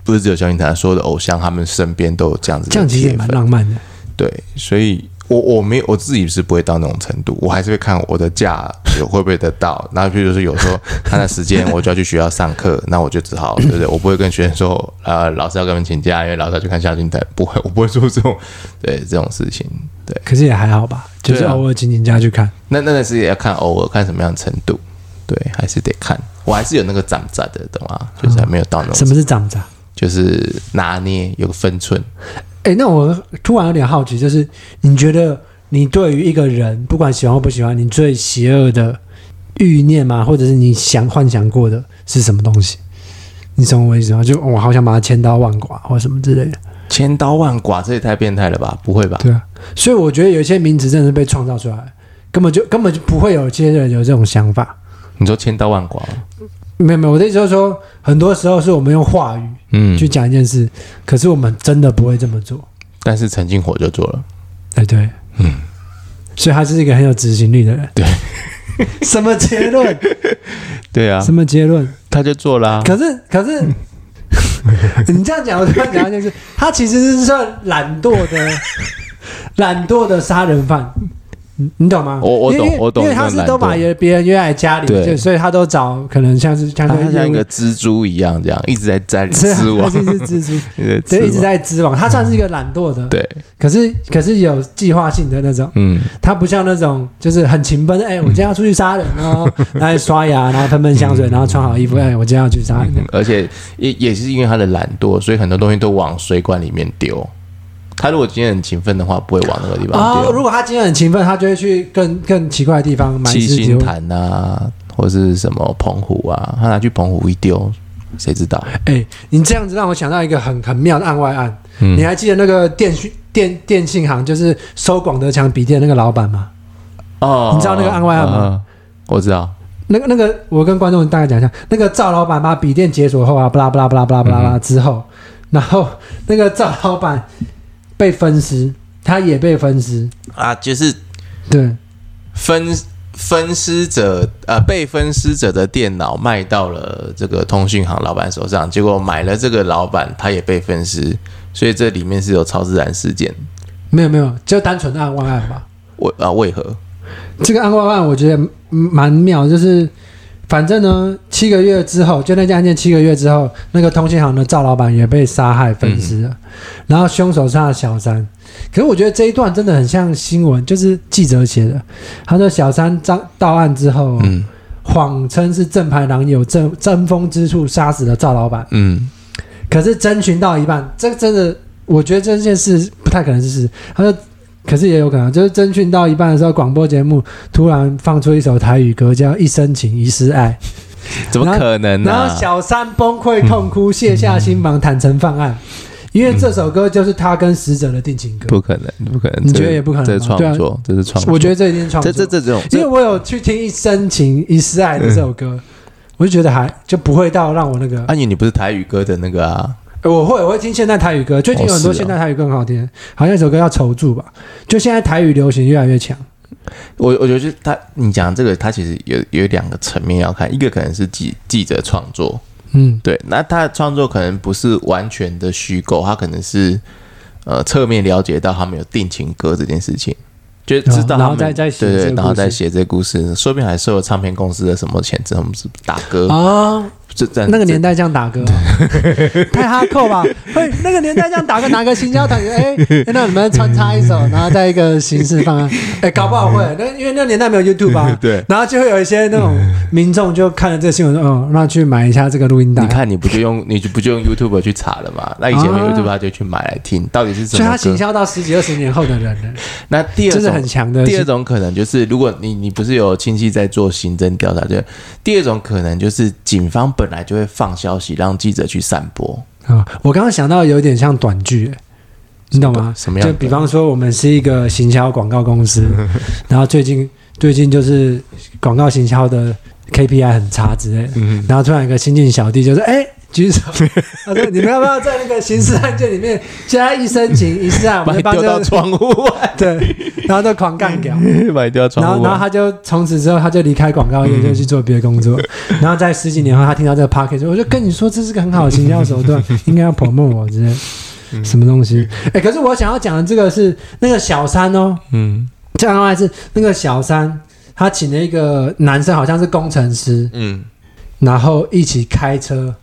嗯不是只有萧敬腾，所有的偶像他们身边都有这样子的，这样其实也蛮浪漫的。对，所以我我没有我自己是不会到那种程度，我还是会看我的假有会不会得到。然后比如说有时候他的时间我就要去学校上课，那我就只好 <coughs> 对不对？我不会跟学生说啊，老师要跟他们请假，因为老师要去看萧敬腾，<laughs> 不会，我不会做这种对这种事情。对，可是也还好吧，就是偶尔请请假去看。啊、那那那是也要看偶尔看什么样的程度，对，还是得看。我还是有那个长在的，懂吗？就是还没有到那种、哦。什么是长在？就是拿捏有个分寸。哎、欸，那我突然有点好奇，就是你觉得你对于一个人，不管喜欢或不喜欢，你最邪恶的欲念吗？或者是你想幻想过的是什么东西？你懂我意思吗？就我好想把他千刀万剐，或什么之类的。千刀万剐，这也太变态了吧？不会吧？对啊。所以我觉得有些名词真的是被创造出来，根本就根本就不会有这些人有这种想法。你说千刀万剐？没有没有，我的意思就是说，很多时候是我们用话语嗯去讲一件事，可是我们真的不会这么做。但是陈金火就做了，哎对，对，嗯，所以他是一个很有执行力的人。对，<laughs> 什么结论？<laughs> 对啊，什么结论？他就做了。可是可是，<laughs> 你这样讲，我突然讲一件事，他其实是算懒惰的，懒惰的杀人犯。你懂吗？我我懂，我懂。因为他是都把别人约在家里，对，所以他都找可能像是像他像一个蜘蛛一样，这样一直在在 <laughs> 织网，是蜘蛛，<laughs> 对，一直在织网。他算是一个懒惰的，对。可是可是有计划性的那种，嗯，他不像那种就是很勤奋，哎，我今天要出去杀人哦，<laughs> 然后刷牙，然后喷喷香水，然后穿好衣服，哎，我今天要去杀人。而且也也是因为他的懒惰，所以很多东西都往水管里面丢。他如果今天很勤奋的话，不会往那个地方丢。哦，如果他今天很勤奋，他就会去更更奇怪的地方买。七星潭啊，或是什么澎湖啊，他拿去澎湖一丢，谁知道？哎、欸，你这样子让我想到一个很很妙的案外案。嗯、你还记得那个电讯电电信行，就是收广德强笔电那个老板吗？哦，你知道那个案外案吗？我知道。那个那个，我跟观众大概讲一下，那个赵老板把笔电解锁后啊，巴拉巴拉巴拉巴拉巴拉巴拉之后，嗯、然后那个赵老板。被分尸，他也被分尸啊！就是对分分尸者呃，被分尸者的电脑卖到了这个通讯行老板手上，结果买了这个老板他也被分尸，所以这里面是有超自然事件。没有没有，就单纯的案外案吧。为啊为何？这个案外案我觉得蛮妙，就是。反正呢，七个月之后，就那件案件七个月之后，那个通信行的赵老板也被杀害分尸了，嗯、然后凶手是他的小三。可是我觉得这一段真的很像新闻，就是记者写的。他说小三张到案之后，嗯，谎称是正牌男友争争风之处杀死了赵老板。嗯，可是征询到一半，这真的，我觉得这件事不太可能是事。他说。可是也有可能，就是征讯到一半的时候，广播节目突然放出一首台语歌，叫《一生情一世爱》，<laughs> 怎么可能呢？然后小三崩溃痛哭，卸下心防，坦诚犯案，因为这首歌就是他跟死者的定情歌。不可能，不可能，你觉得也不可能？这是创作，这是创作。我觉得这一定是创作。这这这种，因为我有去听《一生情一世爱》的这首歌，我就觉得还就不会到让我那个。阿你不是台语歌的那个啊？我会我会听现代台语歌，最近有很多现代台语歌很好听，好像一首歌叫《愁住》吧。就现在台语流行越来越强。我我觉得他你讲这个，他其实有有两个层面要看，一个可能是记记者创作，嗯，对，那他的创作可能不是完全的虚构，他可能是呃侧面了解到他们有定情歌这件事情，就知道他们、哦、然后再再写对对，然后再写这个故事，说不定还收了唱片公司的什么钱，他们是打歌啊。哦 <laughs> 那个年代这样打歌，太哈扣吧？会那个年代这样打歌，拿个行销团，哎，<laughs> 那你们穿插一首，然后再一个形式方案，<laughs> 哎，搞不好会。那因为那个年代没有 YouTube 吧？对。然后就会有一些那种民众就看了这个新闻说，哦，那去买一下这个录音带。你看，你不就用你就不就用 YouTube 去查了嘛？那以前没有 YouTube，他就去买来听，到底是什么？所以他行销到十几二十年后的人呢？那第二是很强的。第二种可能就是，如果你你不是有亲戚在做刑侦调查，就。第二种可能就是警方本来就会放消。息让记者去散播啊！我刚刚想到有点像短剧，欸，你懂吗？什么样？就比方说，我们是一个行销广告公司，<laughs> 然后最近最近就是广告行销的 KPI 很差之类的，嗯、然后突然一个新进小弟就说：“哎、欸。”举手，他说：“你们要不要在那个刑事案件里面加一生情一世爱？<laughs> 把你丢到窗户外，<laughs> 对，然后就狂干掉，<laughs> 把你丢到窗户外。然后，然后他就从此之后，他就离开广告业，就去做别的工作。然后在十几年后，他听到这个 podcast，我就跟你说，这是个很好的行销手段，应该要 promote 我之类什么东西？哎，可是我想要讲的这个是那个小三哦，嗯，这样的话是那个小三，他请了一个男生，好像是工程师，嗯，然后一起开车。”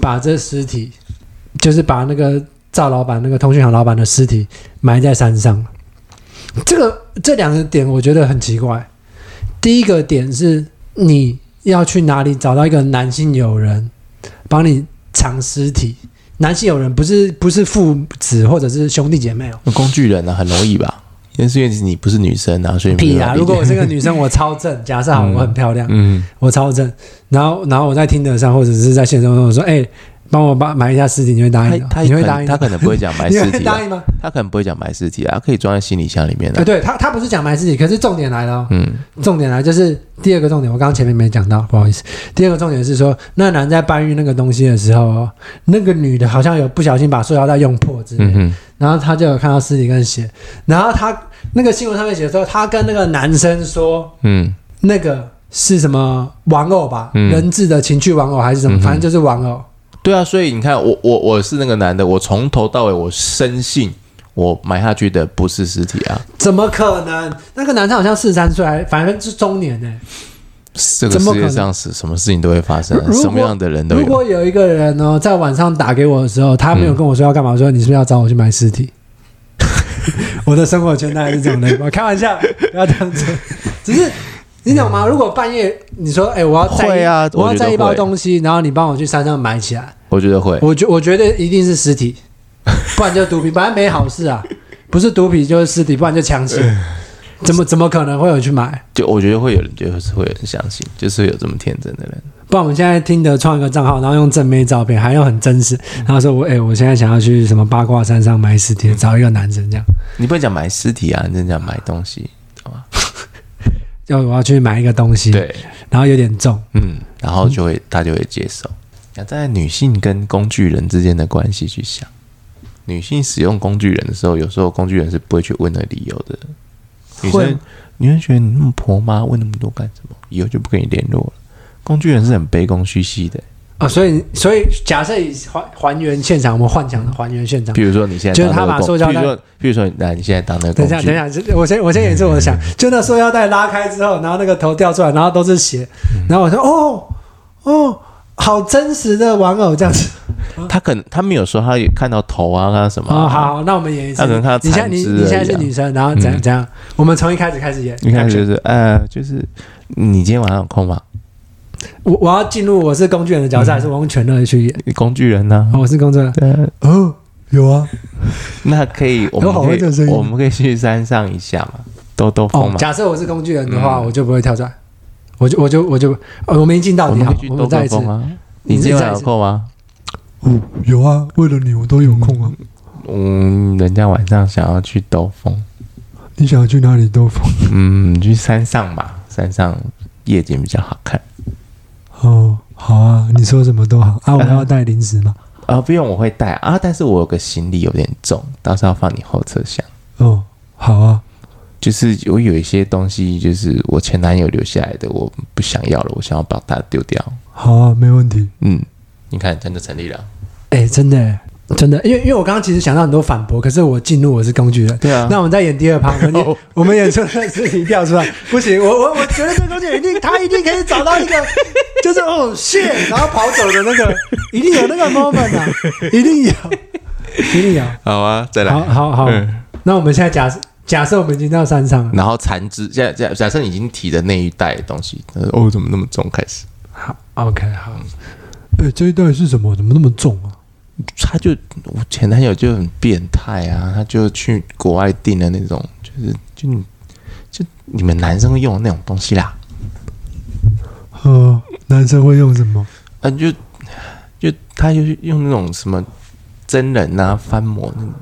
把这尸体，就是把那个赵老板、那个通讯行老板的尸体埋在山上。这个这两个点我觉得很奇怪。第一个点是你要去哪里找到一个男性友人帮你藏尸体？男性友人不是不是父子或者是兄弟姐妹哦，工具人呢、啊、很容易吧？因为是因为你不是女生啊，所以屁啊！如果我是个女生，我超正。<laughs> 假设好，我很漂亮，嗯，我超正。然后，然后我在听得上或者是在现实中我说，哎、欸，帮我帮买一下尸体，你会答应他？你会答应？他可能不会讲埋 <laughs> 尸体，答应吗？他可能不会讲埋尸体啊，他可以装在行李箱里面的。哎，对他，他不是讲埋尸体，可是重点来了，嗯，重点来就是第二个重点，我刚刚前面没讲到，不好意思。第二个重点是说，那男在搬运那个东西的时候，那个女的好像有不小心把塑料袋用破之类，嗯，然后他就有看到尸体跟血，然后他那个新闻上面写说，他跟那个男生说，嗯，那个是什么玩偶吧，嗯、人质的情趣玩偶还是什么，嗯、反正就是玩偶。对啊，所以你看，我我我是那个男的，我从头到尾我深信我埋下去的不是尸体啊！怎么可能？那个男生好像四十三岁，还反正是中年呢、欸。这个世界上是什么事情都会发生，什么样的人都有。如果有一个人呢，在晚上打给我的时候，他没有跟我说要干嘛，说你是不是要找我去买尸体？<laughs> 我的生活圈大概是这种的，我开玩笑，不要这样子，只是。你懂吗？如果半夜你说，哎、欸，我要会，啊、我，我要带一包东西，然后你帮我去山上埋起来，我觉得会，我觉我觉得一定是尸体，<laughs> 不然就是毒品，本来没好事啊，不是毒品就是尸体，不然就强行，怎么怎么可能会有人去买？就我觉得会有人，就是会有人相信，就是有这么天真的人。不然我们现在听的创一个账号，然后用正妹照片，还要很真实，然后说我，哎、欸，我现在想要去什么八卦山上埋尸体，找一个男生这样。你不会讲埋尸体啊，你真讲埋东西，好吗？<laughs> 要我要去买一个东西，对，然后有点重，嗯，然后就会、嗯、他就会接受。要在女性跟工具人之间的关系去想，女性使用工具人的时候，有时候工具人是不会去问的理由的。女生，会女生觉得你那么婆妈，问那么多干什么？以后就不跟你联络了。工具人是很卑躬屈膝的。啊、哦，所以所以假设以还还原现场，我们幻想的还原现场。比如说你现在就是他把塑胶袋，比如说那你现在当那个。等一下，等一下，我先我先演示我的想，就那塑胶袋拉开之后，然后那个头掉出来，然后都是血，然后我说哦哦，好真实的玩偶这样子。<laughs> 他可能他没有说他也看到头啊，看到什么、啊？哦，好，那我们演一次。他可能看到。你现在你你现在是女生，然后怎样怎样？嗯、我们从一开始开始演。一开始就是呃，就是你今天晚上有空吗？我我要进入我是工具人的角色，嗯、还是我用全乐去演工具人呢、啊哦？我是工作人。对哦，有啊。<laughs> 那可以，我们可以，我们可以去山上一下嘛，兜兜风嘛、哦。假设我是工具人的话，嗯、我就不会跳出来。我就我就我就，我没进到你好，我们再一次。你今晚有空吗？哦，有啊，为了你我都有空啊。嗯，人家晚上想要去兜风，你想要去哪里兜风？嗯，去山上吧，山上夜景比较好看。哦，好啊，你说什么都好啊。我要带零食吗？啊、呃，不用，我会带啊。但是我有个行李有点重，到时候要放你后车厢。哦，好啊。就是我有一些东西，就是我前男友留下来的，我不想要了，我想要把它丢掉。好啊，没问题。嗯，你看，真的成立了。哎、欸，真的。真的，因为因为我刚刚其实想到很多反驳，可是我进入我是工具人。对啊，那我们再演第二趴，我们 <laughs> 演我们演出的事情掉出来，<laughs> 不行，我我我觉得这工具人一定他一定可以找到一个，<laughs> 就是哦，shit，然后跑走的那个，一定有那个 moment 啊，一定有，一定有。好啊，再来。好好好，嗯、那我们现在假设假设我们已经到山上，然后残肢，假假假设你已经提的那一袋东西，哦，怎么那么重？开始。好，OK，好。哎、欸，这一袋是什么？怎么那么重啊？他就我前男友就很变态啊，他就去国外订的那种，就是就就你们男生会用的那种东西啦。呃，男生会用什么？啊，就就他就用那种什么真人啊翻模那种，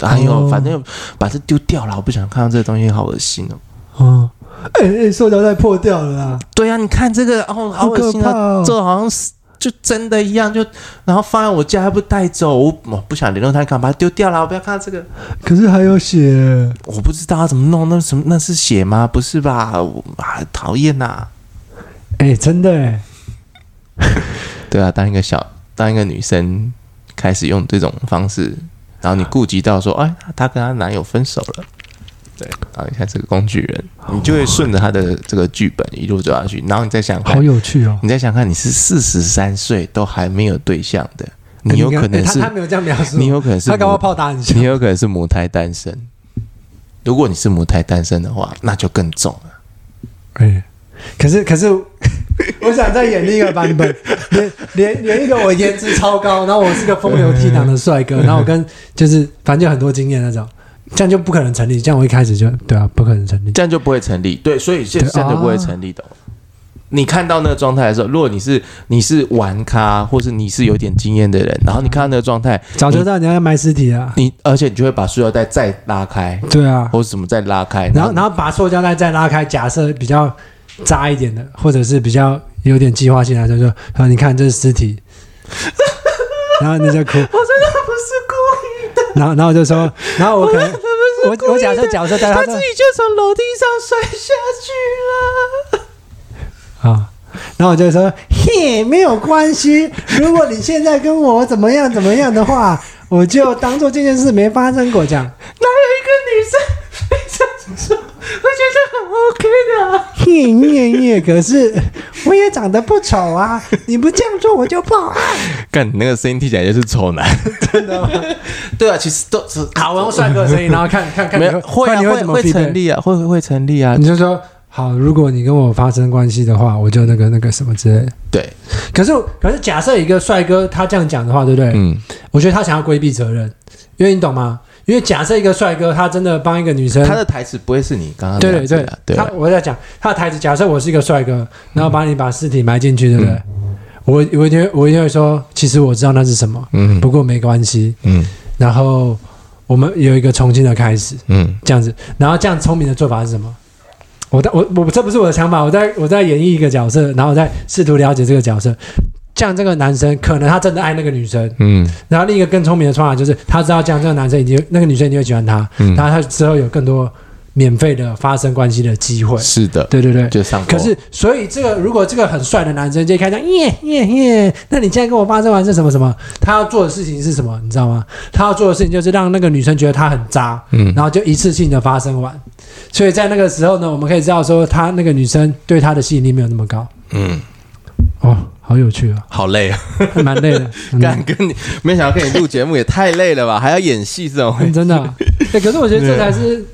哎呦，反正把这丢掉了，我不想看到这个东西，好恶心哦。哦，哎哎，塑料袋破掉了啦。对啊，你看这个哦，好恶心啊，这好像是。就真的一样，就然后放在我家还不带走，我不想联络他，赶快把它丢掉了。我不要看到这个。可是还有血，我不知道他怎么弄，那什么那是血吗？不是吧？我啊，讨厌呐！哎、欸，真的哎。<laughs> 对啊，当一个小当一个女生开始用这种方式，然后你顾及到说，哎，她跟她男友分手了。对，然后你看这个工具人，你就会顺着他的这个剧本一路走下去。然后你再想看，好有趣哦！你再想看，你是四十三岁都还没有对象的，你有可能是他他没有这样描述，你有可能是他刚刚炮打你，你有可能是母胎单身。如果你是母胎单身的话，那就更重了。哎，可是可是，<laughs> 我想再演另一个版本，<laughs> 连连连一个我颜值超高，然后我是个风流倜傥的帅哥，<laughs> 然后我跟就是反正就很多经验那种。这样就不可能成立。这样我一开始就对啊，不可能成立。这样就不会成立。对，所以现在就不会成立的。你看到那个状态的时候，如果你是你是玩咖，或是你是有点经验的人，然后你看到那个状态，早就知道你要埋尸体啊。你而且你就会把塑料袋再拉开，对啊，或者什么再拉开，然后然后把塑胶袋再拉开，假设比较渣一点的，或者是比较有点计划性的，就说啊，你看这是尸体，<laughs> 然后你就哭，我真的不是故意的，然后然后我就说，然后我可能我我，我假设角色但他，他自己就从楼梯上摔下去了。啊，然后我就说，嘿，没有关系。如果你现在跟我怎么样怎么样的话，我就当做这件事没发生过。这样，哪有一个女生会这样子说？我觉得很 OK 的啊。嘿，耶耶，可是我也长得不丑啊！你不这样做，我就不好。干，你那个声音听起来就是丑男，真的吗？对啊，其实都是好，我用帅哥的声音，然后看看看你会会啊，会会成立啊，会会成立啊。你就说。好，如果你跟我发生关系的话，我就那个那个什么之类的。对，可是可是假设一个帅哥他这样讲的话，对不对？嗯，我觉得他想要规避责任，因为你懂吗？因为假设一个帅哥他真的帮一个女生，他的台词不会是你刚刚对对对对，他我在讲他的台词，假设我是一个帅哥，然后把你把尸体埋进去，对不对？我我一定我一定会说，其实我知道那是什么，嗯，不过没关系，嗯，然后我们有一个重新的开始，嗯，这样子，然后这样聪明的做法是什么？我我我这不是我的想法，我在我在演绎一个角色，然后我在试图了解这个角色。像这个男生，可能他真的爱那个女生，嗯，然后另一个更聪明的方法就是，他知道这样这个男生已经那个女生一定会喜欢他，嗯，然后他之后有更多。免费的发生关系的机会，是的，对对对，就上。可是，所以这个如果这个很帅的男生就开始耶耶耶，那你现在跟我发生完是什么什么？他要做的事情是什么？你知道吗？他要做的事情就是让那个女生觉得他很渣，嗯，然后就一次性的发生完。所以在那个时候呢，我们可以知道说，他那个女生对他的吸引力没有那么高，嗯，哦。好有趣啊！好累啊，蛮累的。<laughs> 敢跟你没想到跟你录节目也太累了吧？还要演戏这种、嗯，真的、啊。对，<laughs> 可是我觉得这才是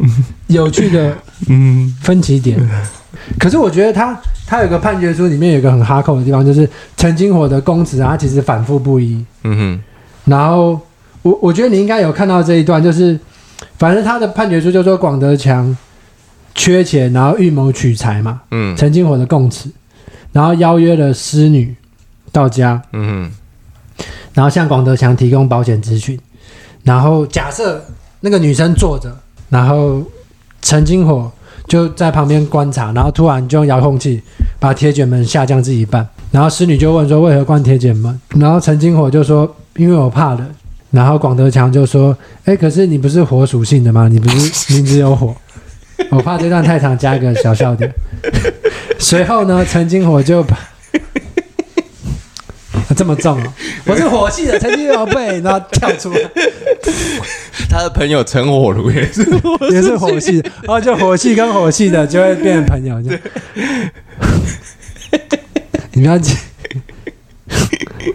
有趣的，嗯，分歧点。可是我觉得他他有个判决书里面有一个很哈扣的地方，就是陈金火的供词啊，他其实反复不一。嗯哼。然后我我觉得你应该有看到这一段，就是反正他的判决书就说广德强缺钱，然后预谋取财嘛。嗯。陈金火的供词，然后邀约了师女。到家，嗯，然后向广德强提供保险咨询，然后假设那个女生坐着，然后陈金火就在旁边观察，然后突然就用遥控器把铁卷门下降至一半，然后师女就问说为何关铁卷门，然后陈金火就说因为我怕冷，然后广德强就说哎，可是你不是火属性的吗？你不是名字有火，<laughs> 我怕这段太长，加一个小笑点。<laughs> 随后呢，陈金火就把。<laughs> 这么重、<laughs> 哦，我是火系的陈金宝贝，然后 <laughs> 跳出来。他的朋友陈火炉也是也是火系，然后就火系跟火系的就会变成朋友。就你不要急。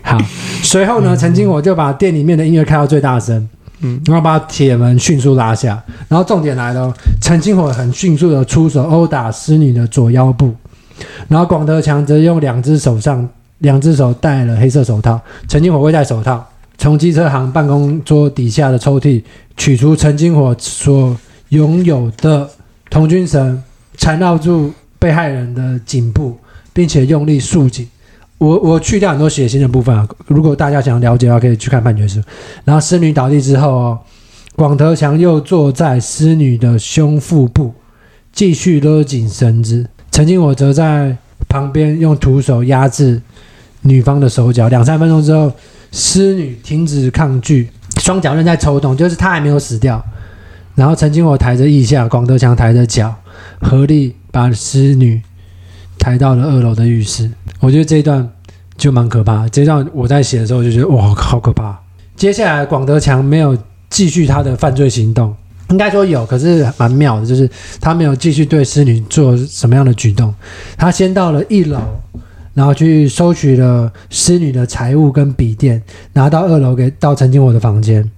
好，随后呢，陈金火就把店里面的音乐开到最大声，嗯，然后把铁门迅速拉下。然后重点来了，陈金火很迅速的出手殴打师女的左腰部，然后广德强则用两只手上。两只手戴了黑色手套，陈金火会戴手套，从机车行办公桌底下的抽屉取出陈金火所拥有的童军绳，缠绕住被害人的颈部，并且用力束紧。我我去掉很多血腥的部分啊，如果大家想了解的话，可以去看判决书。然后师女倒地之后哦，广德强又坐在师女的胸腹部，继续勒紧绳子。陈金火则在旁边用徒手压制。女方的手脚，两三分钟之后，师女停止抗拒，双脚仍在抽动，就是她还没有死掉。然后陈金火抬着腋下，广德强抬着脚，合力把师女抬到了二楼的浴室。我觉得这一段就蛮可怕。这一段我在写的时候就觉得哇，好可怕。接下来广德强没有继续他的犯罪行动，应该说有，可是蛮妙的，就是他没有继续对师女做什么样的举动。他先到了一楼。然后去收取了师女的财物跟笔电，拿到二楼给到陈金火的房间。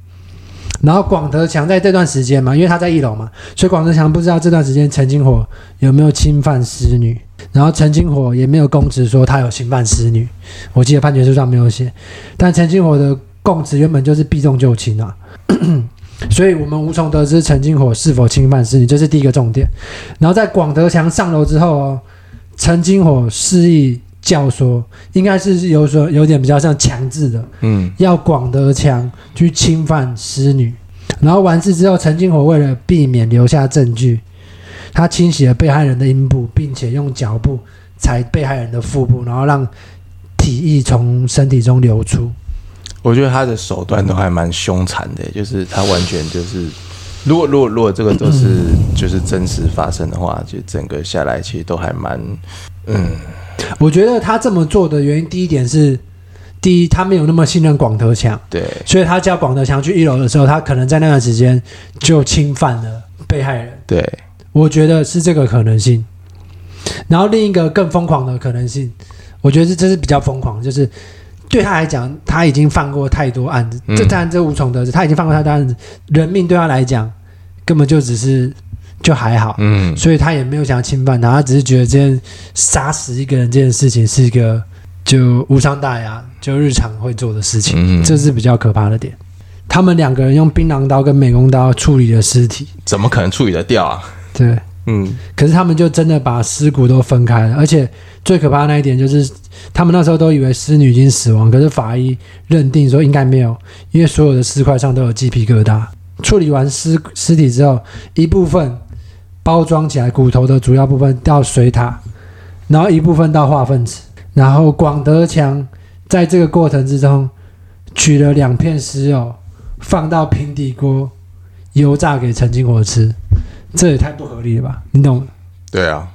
然后广德强在这段时间嘛，因为他在一楼嘛，所以广德强不知道这段时间陈金火有没有侵犯师女。然后陈金火也没有供词说他有侵犯师女，我记得判决书上没有写。但陈金火的供词原本就是避重就轻啊，<clears throat> 所以我们无从得知陈金火是否侵犯师女，这是第一个重点。然后在广德强上楼之后哦。陈金火示意教唆，应该是有说有点比较像强制的，嗯，要广德强去侵犯师女，然后完事之后，陈金火为了避免留下证据，他清洗了被害人的阴部，并且用脚步踩被害人的腹部，然后让体液从身体中流出。我觉得他的手段都还蛮凶残的，就是他完全就是，如果如果如果这个都是 <clears throat> 就是真实发生的话，就整个下来其实都还蛮，嗯。我觉得他这么做的原因，第一点是，第一他没有那么信任广德强，对，所以他叫广德强去一楼的时候，他可能在那段时间就侵犯了被害人，对，我觉得是这个可能性。然后另一个更疯狂的可能性，我觉得这这是比较疯狂，就是对。他来讲，他已经犯过太多案子，这当然这无从得知，他已经犯过太多案子，人命对他来讲根本就只是。就还好，嗯，所以他也没有想要侵犯他，他只是觉得这件杀死一个人这件事情是一个就无伤大雅，就日常会做的事情，嗯，这是比较可怕的点。他们两个人用槟榔刀跟美工刀处理了尸体，怎么可能处理得掉啊？对，嗯，可是他们就真的把尸骨都分开了，而且最可怕的那一点就是，他们那时候都以为尸女已经死亡，可是法医认定说应该没有，因为所有的尸块上都有鸡皮疙瘩。处理完尸尸体之后，一部分。包装起来，骨头的主要部分到水塔，然后一部分到化粪池，然后广德强在这个过程之中取了两片尸肉，放到平底锅油炸给陈金火吃，这也太不合理了吧？你懂？对啊，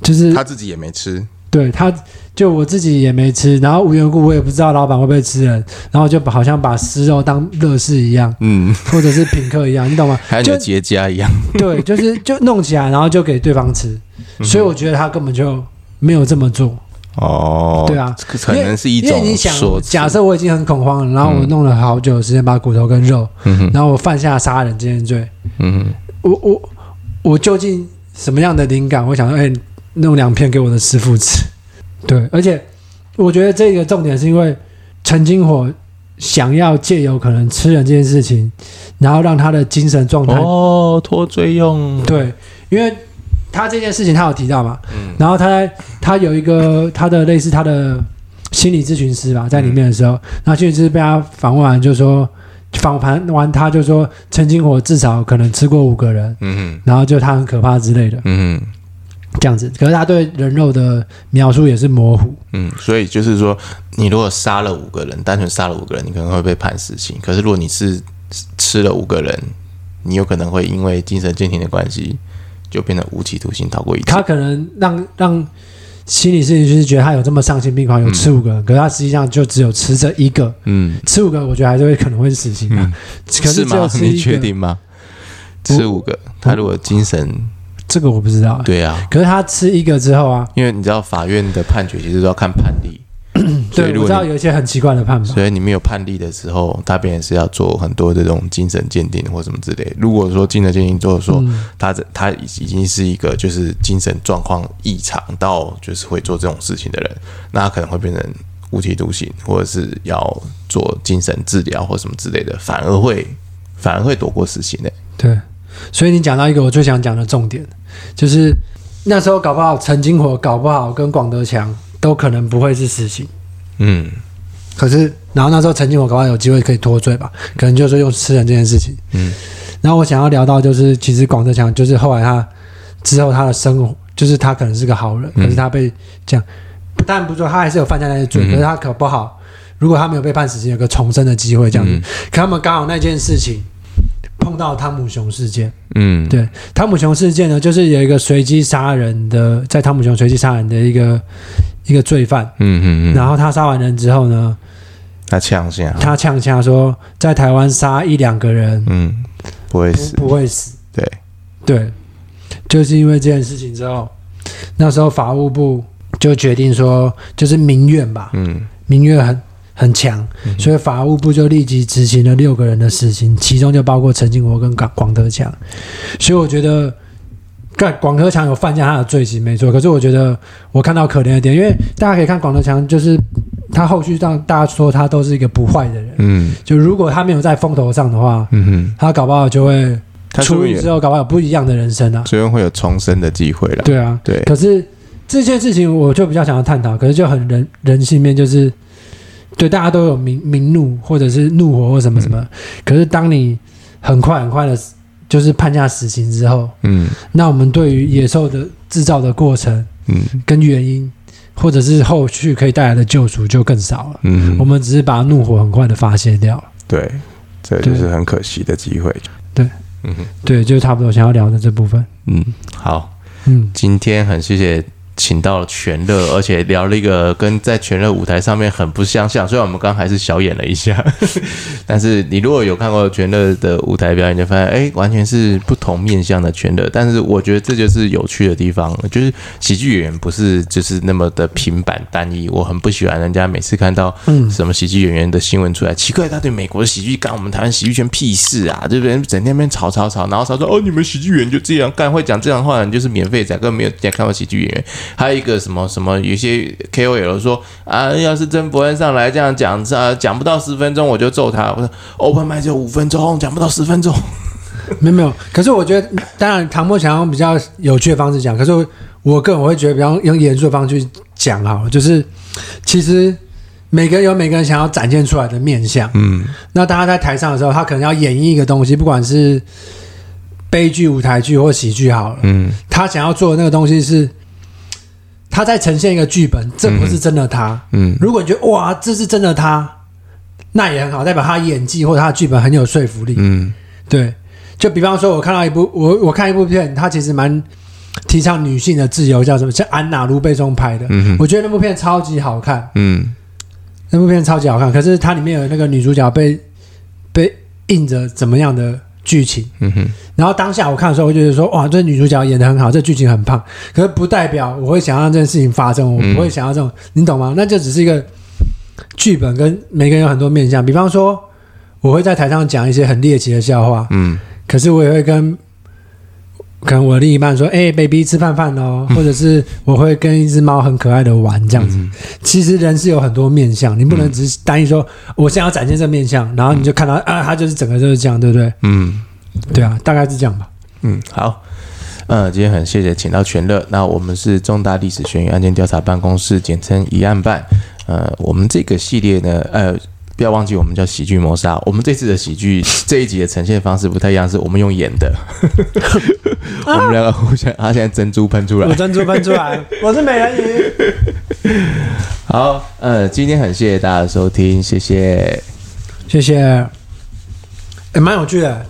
就是他自己也没吃。对，他就我自己也没吃，然后无缘故我也不知道老板会不会吃人，然后就好像把尸肉当乐事一样，嗯，或者是品客一样，你懂吗？还有结痂一样，对，<laughs> 就是就弄起来，然后就给对方吃，所以我觉得他根本就没有这么做。哦，对啊，可能是一种说，因为你想，假设我已经很恐慌了，然后我弄了好久的时间把骨头跟肉，嗯，然后我犯下杀人这件罪，嗯，我我我究竟什么样的灵感？我想说，哎。弄两片给我的师傅吃，对，而且我觉得这个重点是因为陈金火想要借由可能吃人这件事情，然后让他的精神状态哦脱罪用，对，因为他这件事情他有提到嘛，嗯，然后他他有一个他的类似他的心理咨询师吧，在里面的时候，嗯、然后就是被他访问完就说访谈完他就说陈金火至少可能吃过五个人，嗯，然后就他很可怕之类的，嗯哼。这样子，可是他对人肉的描述也是模糊。嗯，所以就是说，你如果杀了五个人，单纯杀了五个人，你可能会被判死刑。可是如果你是吃了五个人，你有可能会因为精神鉴定的关系，就变成无期徒刑，逃过一劫。他可能让让心理师就是觉得他有这么丧心病狂，有吃五个人，嗯、可是他实际上就只有吃这一个。嗯，吃五个，我觉得还是会可能会是死刑啊。嗯、可是只有吃一个，是吗？你确定吗？吃五个，他如果精神。这个我不知道。对啊，可是他吃一个之后啊，因为你知道法院的判决其实都要看判例。<clears throat> 对，我知道有一些很奇怪的判法。所以你没有判例的时候，他便是要做很多这种精神鉴定或什么之类。如果说精神鉴定做说他这他已已经是一个就是精神状况异常到就是会做这种事情的人，那他可能会变成无期徒刑，或者是要做精神治疗或什么之类的，反而会反而会躲过死刑的。对。所以你讲到一个我最想讲的重点，就是那时候搞不好陈金火搞不好跟广德强都可能不会是死刑，嗯，可是然后那时候陈金火搞不好有机会可以脱罪吧，可能就是用吃人这件事情，嗯，然后我想要聊到就是其实广德强就是后来他之后他的生活就是他可能是个好人，可是他被这样，不但不说他还是有犯下那些罪，可是他可不好，如果他没有被判死刑，有个重生的机会这样子，可他们刚好那件事情。碰到汤姆熊事件，嗯，对，汤姆熊事件呢，就是有一个随机杀人的，在汤姆熊随机杀人的一个一个罪犯，嗯嗯嗯，然后他杀完人之后呢，他呛下，他呛下说，在台湾杀一两个人，嗯，不会死，不会死，对。对，就是因为这件事情之后，那时候法务部就决定说，就是民怨吧，嗯，民怨很。很强，所以法务部就立即执行了六个人的死刑，其中就包括陈金国跟广广德强。所以我觉得，干广德强有犯下他的罪行没错，可是我觉得我看到可怜的点，因为大家可以看广德强，就是他后续让大家说他都是一个不坏的人。嗯，就如果他没有在风头上的话，嗯哼，他搞不好就会出狱之后搞不好有不一样的人生啊，所以会有重生的机会了。对啊，对。可是这件事情我就比较想要探讨，可是就很人人性面，就是对大家都有明明怒或者是怒火或什么什么，嗯、可是当你很快很快的，就是判下死刑之后，嗯，那我们对于野兽的制造的过程，嗯，跟原因或者是后续可以带来的救赎就更少了，嗯，我们只是把怒火很快的发泄掉了，对，这就是很可惜的机会，对，嗯，对，就差不多想要聊的这部分，嗯，好，嗯，今天很谢谢。请到了全乐，而且聊了一个跟在全乐舞台上面很不相像。虽然我们刚刚还是小演了一下，<laughs> 但是你如果有看过全乐的舞台表演，就发现哎，完全是不同面向的全乐。但是我觉得这就是有趣的地方，就是喜剧演员不是就是那么的平板单一。我很不喜欢人家每次看到什么喜剧演员的新闻出来，奇怪他对美国的喜剧干我们台湾喜剧圈屁事啊？对不对？整天那边吵吵吵，然后他说哦，你们喜剧演员就这样干，会讲这样的话，你就是免费仔，根本没有见看过喜剧演员。还有一个什么什么，有些 KOL 说啊，要是真博恩上来这样讲，啊，讲不到十分钟我就揍他。我说 Open mic 就五分钟，讲不到十分钟。没有没有，可是我觉得，当然唐博想用比较有趣的方式讲，可是我个人我会觉得比较用严肃的方式去讲哈，就是其实每个人有每个人想要展现出来的面相，嗯，那大家在台上的时候，他可能要演绎一个东西，不管是悲剧、舞台剧或喜剧好了，嗯，他想要做的那个东西是。他在呈现一个剧本，这不是真的他。嗯，如果你觉得哇，这是真的他，那也很好，代表他演技或者他的剧本很有说服力。嗯，对。就比方说，我看到一部我我看一部片，他其实蛮提倡女性的自由，叫什么？像安娜卢贝松拍的。嗯，我觉得那部片超级好看。嗯，那部片超级好看，可是它里面有那个女主角被被印着怎么样的？剧情，嗯哼，然后当下我看的时候，我就觉得说，哇，这女主角演的很好，这剧情很棒，可是不代表我会想让这件事情发生，我不会想要这种，嗯、你懂吗？那就只是一个剧本，跟每个人有很多面向。比方说，我会在台上讲一些很猎奇的笑话，嗯，可是我也会跟。可能我另一半说：“哎、欸，baby，吃饭饭喽。”或者是我会跟一只猫很可爱的玩这样子。嗯、其实人是有很多面相，你不能只是单一说，我现在要展现这面相，然后你就看到啊，他就是整个就是这样，对不对？嗯，对啊，大概是这样吧。嗯，好，呃，今天很谢谢请到全乐。那我们是重大历史悬疑案件调查办公室，简称疑案办。呃，我们这个系列呢，呃。不要忘记，我们叫喜剧谋杀。我们这次的喜剧 <laughs> 这一集的呈现方式不太一样，是我们用演的。<laughs> 我们两个互相，他现在珍珠喷出来，我珍珠喷出来，我是美人鱼。好，呃，今天很谢谢大家的收听，谢谢，谢谢，也蛮有趣的。